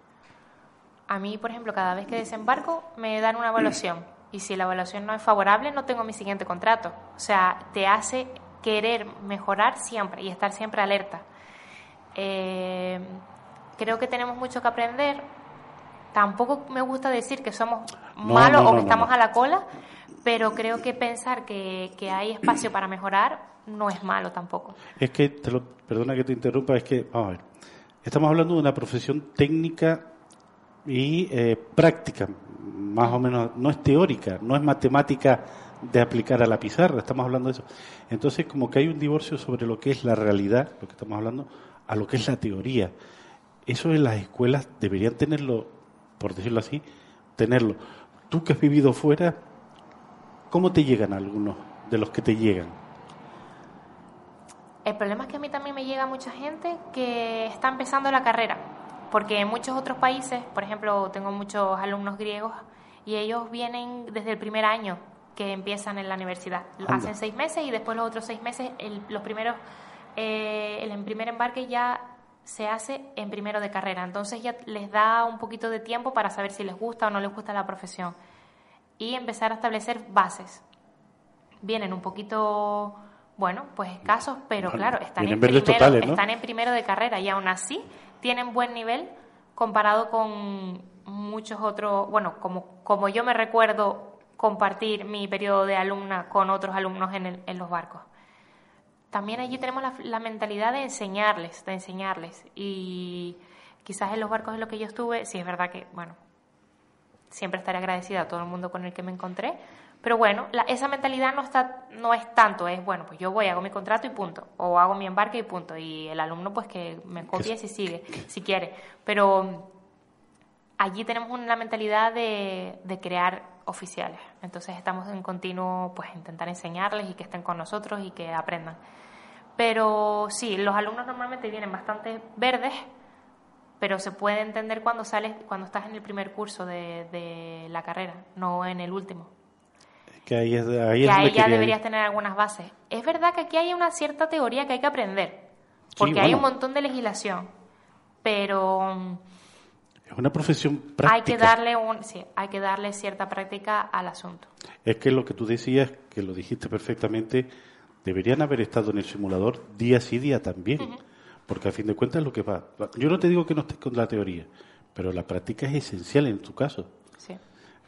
A mí, por ejemplo, cada vez que desembarco me dan una evaluación y si la evaluación no es favorable no tengo mi siguiente contrato. O sea, te hace querer mejorar siempre y estar siempre alerta. Eh, creo que tenemos mucho que aprender. Tampoco me gusta decir que somos malos o que estamos a la cola, pero creo que pensar que, que, hay espacio para mejorar no es malo tampoco. Es que, te lo, perdona que te interrumpa, es que, vamos a ver, estamos hablando de una profesión técnica y eh, práctica, más o menos, no es teórica, no es matemática de aplicar a la pizarra, estamos hablando de eso. Entonces, como que hay un divorcio sobre lo que es la realidad, lo que estamos hablando, a lo que es la teoría. Eso en las escuelas deberían tenerlo, por decirlo así, tenerlo. Tú que has vivido fuera, ¿cómo te llegan algunos de los que te llegan? El problema es que a mí también me llega mucha gente que está empezando la carrera, porque en muchos otros países, por ejemplo, tengo muchos alumnos griegos y ellos vienen desde el primer año que empiezan en la universidad. Hacen seis meses y después los otros seis meses, los primeros, eh, el primer embarque ya se hace en primero de carrera. Entonces ya les da un poquito de tiempo para saber si les gusta o no les gusta la profesión y empezar a establecer bases. Vienen un poquito, bueno, pues escasos, pero claro, están en, primero, están en primero de carrera y aún así tienen buen nivel comparado con muchos otros, bueno, como, como yo me recuerdo compartir mi periodo de alumna con otros alumnos en, en los barcos también allí tenemos la, mentalidad de enseñarles, de enseñarles. Y quizás en los barcos en los que yo estuve, sí es verdad que, bueno, siempre estaré agradecida a todo el mundo con el que me encontré, pero bueno, esa mentalidad no está, no es tanto, es bueno, pues yo voy, hago mi contrato y punto, o hago mi embarque y punto, y el alumno pues que me copie si sigue, si quiere. Pero allí tenemos una mentalidad de, de crear oficiales, entonces estamos en continuo pues intentar enseñarles y que estén con nosotros y que aprendan. Pero sí, los alumnos normalmente vienen bastante verdes, pero se puede entender cuando sales, cuando estás en el primer curso de, la carrera, no en el último. Que ahí, es, ahí, ya deberías tener algunas bases. Es verdad que aquí hay una cierta teoría que hay que aprender, porque hay un montón de legislación, pero es una profesión práctica. Hay que darle un, sí, hay que darle cierta práctica al asunto. Es que lo que tú decías, que lo dijiste perfectamente, deberían haber estado en el simulador día sí día también, porque a fin de cuentas es lo que va. Yo no te digo que no estés con la teoría, pero la práctica es esencial en tu caso. Sí.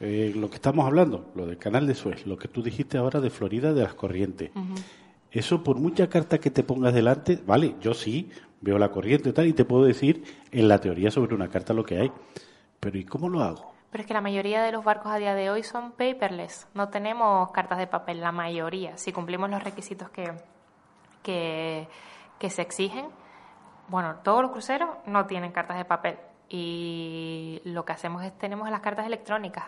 Eh, lo que estamos hablando, lo del canal de Suez, lo que tú dijiste ahora de Florida, de las corrientes. Eso, por mucha carta que te pongas delante, vale, yo sí veo la corriente y tal, y te puedo decir en la teoría sobre una carta lo que hay. Pero ¿y cómo lo hago? Pero es que la mayoría de los barcos a día de hoy son paperless. No tenemos cartas de papel, la mayoría. Si cumplimos los requisitos que, que, se exigen, bueno, todos los cruceros no tienen cartas de papel. Y lo que hacemos es tenemos las cartas electrónicas.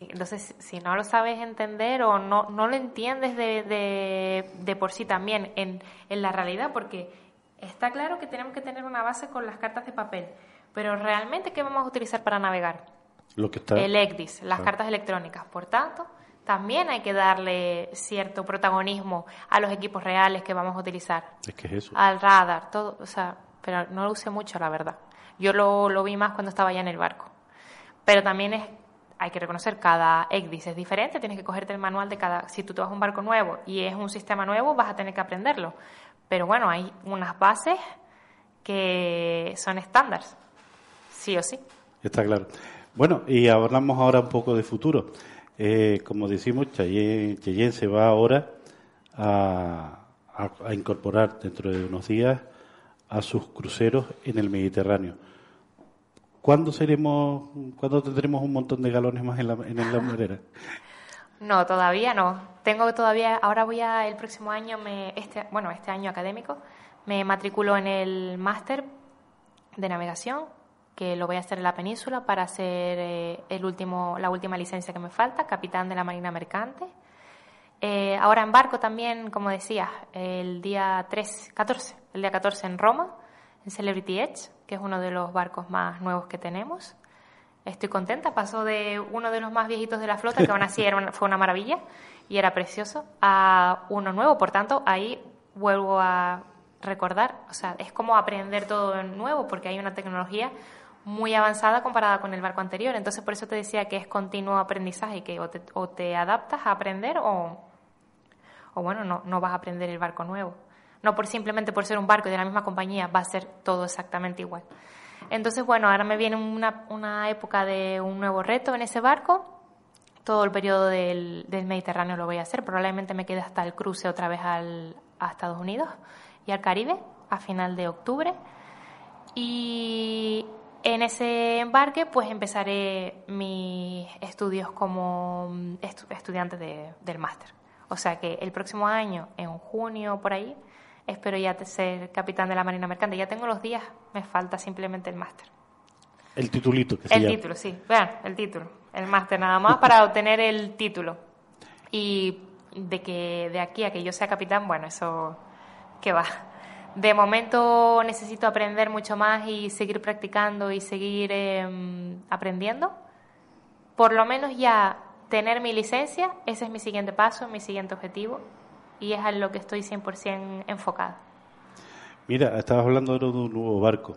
Entonces, si no lo sabes entender o no, no lo entiendes de, de, de por sí también en, en la realidad, porque Está claro que tenemos que tener una base con las cartas de papel, pero realmente, ¿qué vamos a utilizar para navegar? Lo que está... El ECDIS, las cartas electrónicas. Por tanto, también hay que darle cierto protagonismo a los equipos reales que vamos a utilizar. Es que es eso. Al radar, todo, o sea, pero no lo usé mucho, la verdad. Yo lo, lo vi más cuando estaba ya en el barco. Pero también es, hay que reconocer, cada ECDIS es diferente, tienes que cogerte el manual de cada... Si tú te vas a un barco nuevo y es un sistema nuevo, vas a tener que aprenderlo. Pero bueno, hay unas bases que son estándares, sí o sí. Está claro. Bueno, y hablamos ahora un poco de futuro. Eh, como decimos, Cheyenne, se va ahora a, incorporar dentro de unos días a sus cruceros en el Mediterráneo. ¿Cuándo seremos, cuándo tendremos un montón de galones más en la, en la <laughs> No, todavía no. Tengo todavía, ahora voy a, el próximo año, me, este, bueno, este año académico, me matriculo en el máster de navegación que lo voy a hacer en la península para hacer eh, el último, la última licencia que me falta, capitán de la Marina Mercante. Eh, ahora en barco también, como decía, el día 3, 14, el día 14 en Roma, en Celebrity Edge, que es uno de los barcos más nuevos que tenemos. Estoy contenta, pasó de uno de los más viejitos de la flota, que aún así era fue una maravilla y era precioso, a uno nuevo. Por tanto, ahí vuelvo a recordar, o sea, es como aprender todo nuevo, porque hay una tecnología muy avanzada comparada con el barco anterior. Entonces, por eso te decía que es continuo aprendizaje, que o te, o te adaptas a aprender o, o bueno, no, no vas a aprender el barco nuevo. No por simplemente por ser un barco de la misma compañía va a ser todo exactamente igual. Entonces, bueno, ahora me viene una, una época de un nuevo reto en ese barco. Todo el periodo del, del Mediterráneo lo voy a hacer. Probablemente me quede hasta el cruce otra vez al, a Estados Unidos y al Caribe a final de octubre. Y en ese embarque, pues empezaré mis estudios como mm, estudiante del máster. O sea que el próximo año, en junio por ahí, espero ya ser capitán de la Marina Mercante. Ya tengo los días, me falta simplemente el máster. El titulito que se El título, sí. Vean, el título. El máster nada más para obtener el título. Y de que de aquí a que yo sea capitán, bueno, eso que va. De momento necesito aprender mucho más y seguir practicando y seguir em, aprendiendo. Por lo menos ya tener mi licencia, ese es mi siguiente paso, mi siguiente objetivo y es a lo que estoy 100% enfocada. Mira, estabas hablando de un nuevo barco.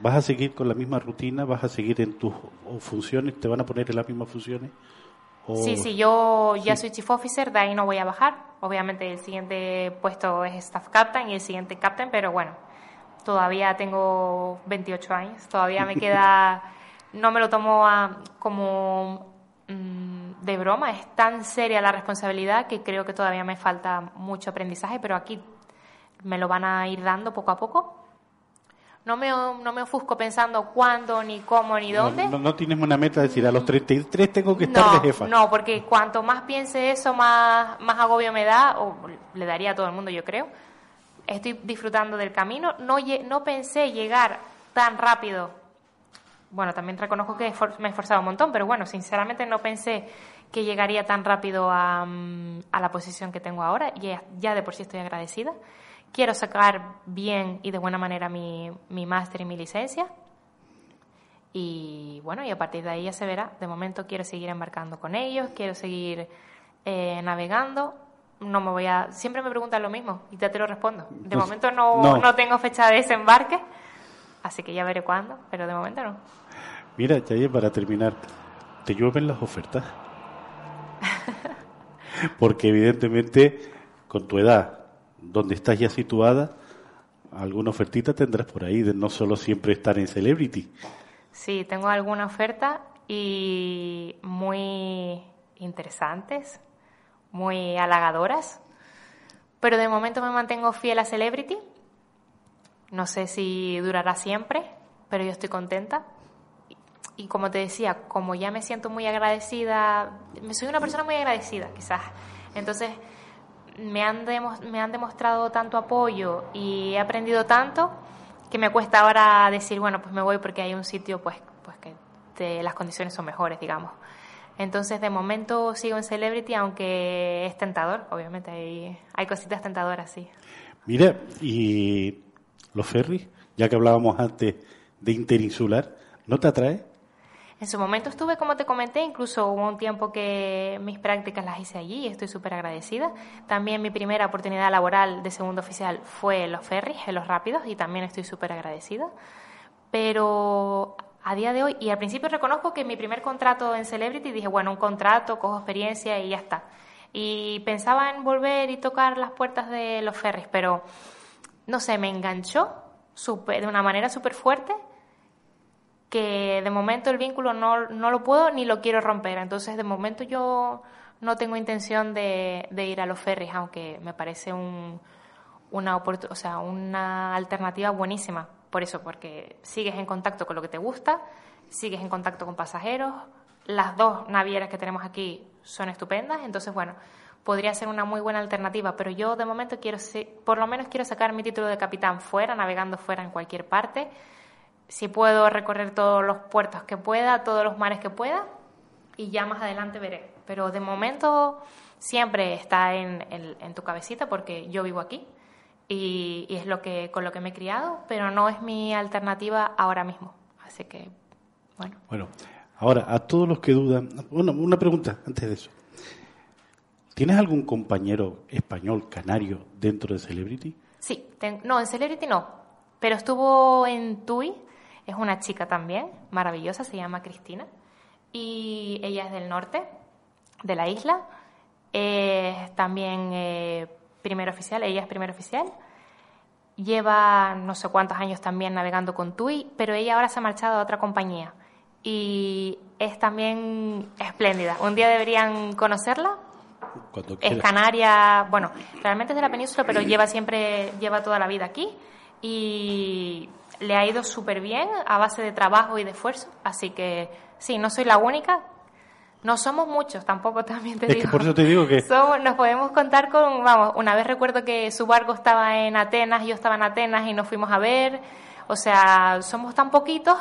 ¿Vas a seguir con la misma rutina? ¿Vas a seguir en tus funciones? ¿Te van a poner en las mismas funciones? Sí, sí, yo ya soy chief officer, de ahí no voy a bajar. Obviamente el siguiente puesto es staff captain y el siguiente captain, pero bueno, todavía tengo 28 años, todavía me queda, <laughs> no me lo tomo como mm, de broma, es tan seria la responsabilidad que creo que todavía me falta mucho aprendizaje, pero aquí me lo van a ir dando poco a poco no me, no me ofusco pensando cuándo, ni cómo, ni dónde. No, tienes una meta de decir a los 33 tengo que estar de jefa. No, porque cuanto más piense eso, más, más agobio me da, o le daría a todo el mundo, yo creo. Estoy disfrutando del camino. No, no pensé llegar tan rápido. Bueno, también reconozco que me he esforzado un montón, pero bueno, sinceramente no pensé que llegaría tan rápido a, mm, a la posición que tengo ahora. Y ya de por sí estoy agradecida quiero sacar bien y de buena manera mi, mi máster y mi licencia. Y bueno, y a partir de ahí ya se verá. De momento quiero seguir embarcando con ellos, quiero seguir eh, navegando. No me voy a. Siempre me preguntan lo mismo y ya te lo respondo. De momento no, no. tengo fecha de desembarque, así que ya veré cuándo, pero de momento no. Mira, Chaye, para terminar, ¿te llueven las ofertas? <laughs> Porque evidentemente, con tu edad, donde estás ya situada, alguna ofertita tendrás por ahí, de no solo siempre estar en Celebrity. Sí, tengo alguna oferta y muy interesantes, muy halagadoras, pero de momento me mantengo fiel a Celebrity. No sé si durará siempre, pero yo estoy contenta. Y como te decía, como ya me siento muy agradecida, soy una persona muy agradecida, quizás. Entonces, me han, me han demostrado tanto apoyo y he aprendido tanto que me cuesta ahora decir, bueno, pues me voy porque hay un sitio pues, pues que las condiciones son mejores, digamos. Entonces, de momento sigo en Celebrity, aunque es tentador, obviamente hay, hay cositas tentadoras, sí. Mira, y los ferries, ya que hablábamos antes de interinsular, ¿no te atrae? En su momento estuve, como te comenté, incluso hubo un tiempo que mis prácticas las hice allí y estoy súper agradecida. También mi primera oportunidad laboral de segundo oficial fue en los ferries, en los rápidos, y también estoy súper agradecida. Pero a día de hoy, y al principio reconozco que mi primer contrato en Celebrity dije, bueno, un contrato, cojo experiencia y ya está. Y pensaba en volver y tocar las puertas de los ferries, pero no sé, me enganchó super, de una manera súper fuerte que de momento el vínculo no, no, lo puedo ni lo quiero romper. Entonces, de momento yo no tengo intención de, ir a los ferries, aunque me parece un, una, o sea, una alternativa buenísima. Por eso, porque sigues en contacto con lo que te gusta, sigues en contacto con pasajeros. Las dos navieras que tenemos aquí son estupendas, entonces, bueno, podría ser una muy buena alternativa, pero yo de momento quiero, por lo menos quiero sacar mi título de capitán fuera, navegando fuera en cualquier parte si puedo recorrer todos los puertos que pueda, todos los mares que pueda, y ya más adelante veré. Pero de momento siempre está en, en, tu cabecita porque yo vivo aquí y, es lo que con lo que me he criado, pero no es mi alternativa ahora mismo. Así que, bueno. Bueno, ahora, a todos los que dudan, bueno, una pregunta antes de eso. ¿Tienes algún compañero español canario dentro de Celebrity? Sí, no, en Celebrity no, pero estuvo en TUI es una chica también, maravillosa, se llama Cristina, y ella es del norte de la isla. Es también eh, primer oficial, ella es primer oficial. Lleva no sé cuántos años también navegando con TUI, pero ella ahora se ha marchado a otra compañía y es también espléndida. Un día deberían conocerla. es canaria, bueno, realmente es de la península, pero lleva siempre, lleva toda la vida aquí y le ha ido súper bien a base de trabajo y de esfuerzo. Así que sí, no soy la única. No somos muchos, tampoco <laughs> también te digo. por eso te digo que... nos podemos contar con, vamos, una vez recuerdo que su barco estaba en Atenas, yo estaba en Atenas y nos fuimos a ver. O sea, somos tan poquitos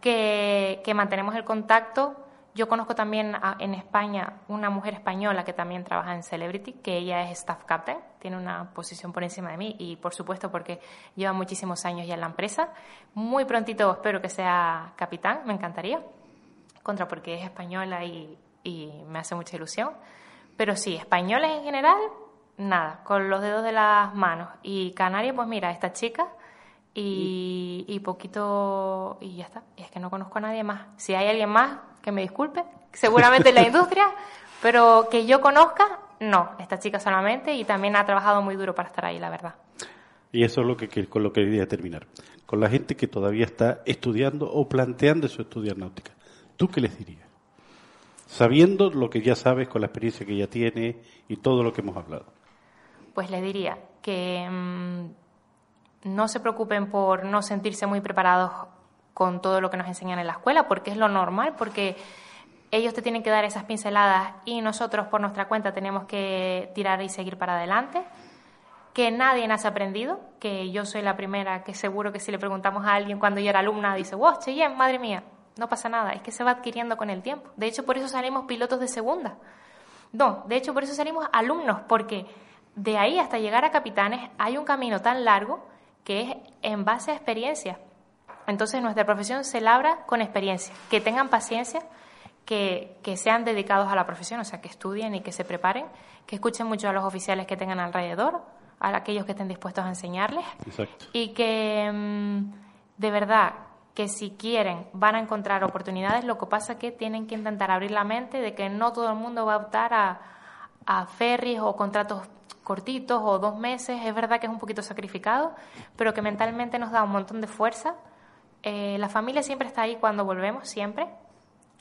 que, que mantenemos el contacto yo conozco también en España una mujer española que también trabaja en Celebrity, que ella es staff captain, tiene una posición por encima de mí y por supuesto porque lleva muchísimos años ya en la empresa. Muy prontito espero que sea capitán, me encantaría, contra porque es española y, me hace mucha ilusión. Pero sí, españoles en general, nada, con los dedos de las manos. Y Canarias, pues mira, esta chica y, y poquito y ya está. Y es que no conozco a nadie más. Si hay alguien más, que me disculpe, seguramente en la industria, pero que yo conozca, no, esta chica solamente y también ha trabajado muy duro para estar ahí, la verdad. Y eso es lo que, con lo que quería terminar. Con la gente que todavía está estudiando o planteando su estudiar náutica. ¿Tú qué les dirías? Sabiendo lo que ya sabes con la experiencia que ya tiene y todo lo que hemos hablado. Pues les diría que mm, no se preocupen por no sentirse muy preparados con todo lo que nos enseñan en la escuela, porque es lo normal, porque ellos te tienen que dar esas pinceladas y nosotros por nuestra cuenta tenemos que tirar y seguir para adelante. Que nadie nace aprendido, que yo soy la primera que seguro que si le preguntamos a alguien cuando yo era alumna, dice, wow, Cheyenne, madre mía, no pasa nada, es que se va adquiriendo con el tiempo. De hecho, por eso salimos pilotos de segunda. No, de hecho, por eso salimos alumnos, porque de ahí hasta llegar a capitanes hay un camino tan largo que es en base a experiencia. Entonces nuestra profesión se labra con experiencia, que tengan paciencia, que, sean dedicados a la profesión, o sea, que estudien y que se preparen, que escuchen mucho a los oficiales que tengan alrededor, a aquellos que estén dispuestos a enseñarles. Y que mm, de verdad que si quieren van a encontrar oportunidades, lo que pasa es que tienen que intentar abrir la mente de que no todo el mundo va a optar a, a ferries o contratos cortitos o dos meses, es verdad que es un poquito sacrificado, pero que mentalmente nos da un montón de fuerza eh, la familia siempre está ahí cuando volvemos, siempre.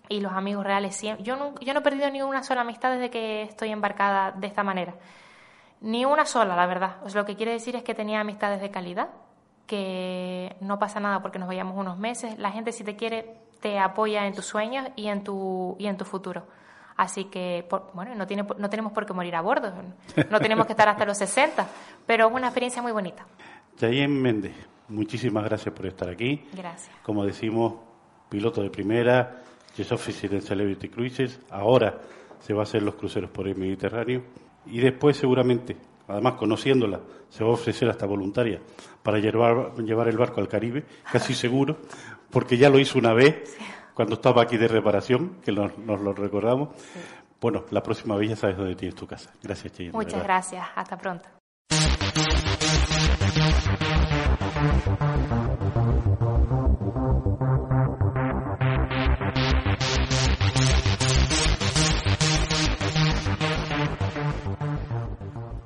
Y los amigos reales siempre. Yo no, yo no he perdido ni una sola amistad desde que estoy embarcada de esta manera. Ni una sola, la verdad. Pues lo que quiere decir es que tenía amistades de calidad, que no pasa nada porque nos vayamos unos meses. La gente, si te quiere, te apoya en tus sueños y en tu, y en tu futuro. Así que, bueno, no, tiene, no tenemos por qué morir a bordo, no tenemos que estar hasta los 60, pero es una experiencia muy bonita. Jayen Méndez, muchísimas gracias por estar aquí. Gracias. Como decimos, piloto de primera, es officer en Celebrity Cruises, ahora se va a hacer los cruceros por el Mediterráneo y después seguramente además conociéndola, se va a ofrecer hasta voluntaria para llevar, llevar el barco al Caribe, casi <laughs> seguro, porque ya lo hizo una vez cuando estaba aquí de reparación, que nos, lo recordamos. Bueno, la próxima vez ya sabes dónde tienes tu casa. Gracias, Cheyenne. Muchas gracias. Hasta pronto.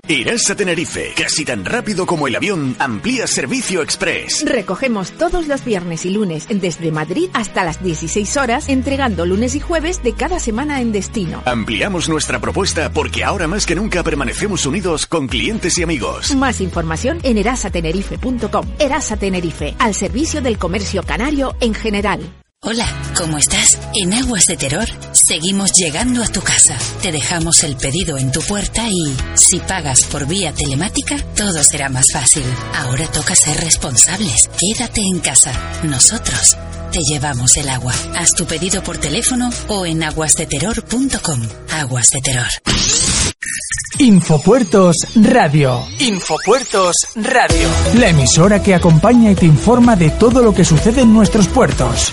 Irás a Tenerife, casi tan rápido como el avión, amplía servicio express. Recogemos todos los viernes y lunes desde Madrid hasta las 16 horas, entregando lunes y jueves de cada semana en destino. Ampliamos nuestra propuesta porque ahora más que nunca permanecemos unidos con clientes y amigos. Más información en erasatenerife.com. Erasa Tenerife, al servicio del comercio canario en general. Hola, ¿cómo estás? En Aguas de Terror seguimos llegando a tu casa. Te dejamos el pedido en tu puerta y, si pagas por vía telemática, todo será más fácil. Ahora toca ser responsables. Quédate en casa. Nosotros te llevamos el agua. Haz tu pedido por teléfono o en aguasdeterror.com. Aguas de Terror. Infopuertos Radio. Infopuertos Radio. La emisora que acompaña y te informa de todo lo que sucede en nuestros puertos.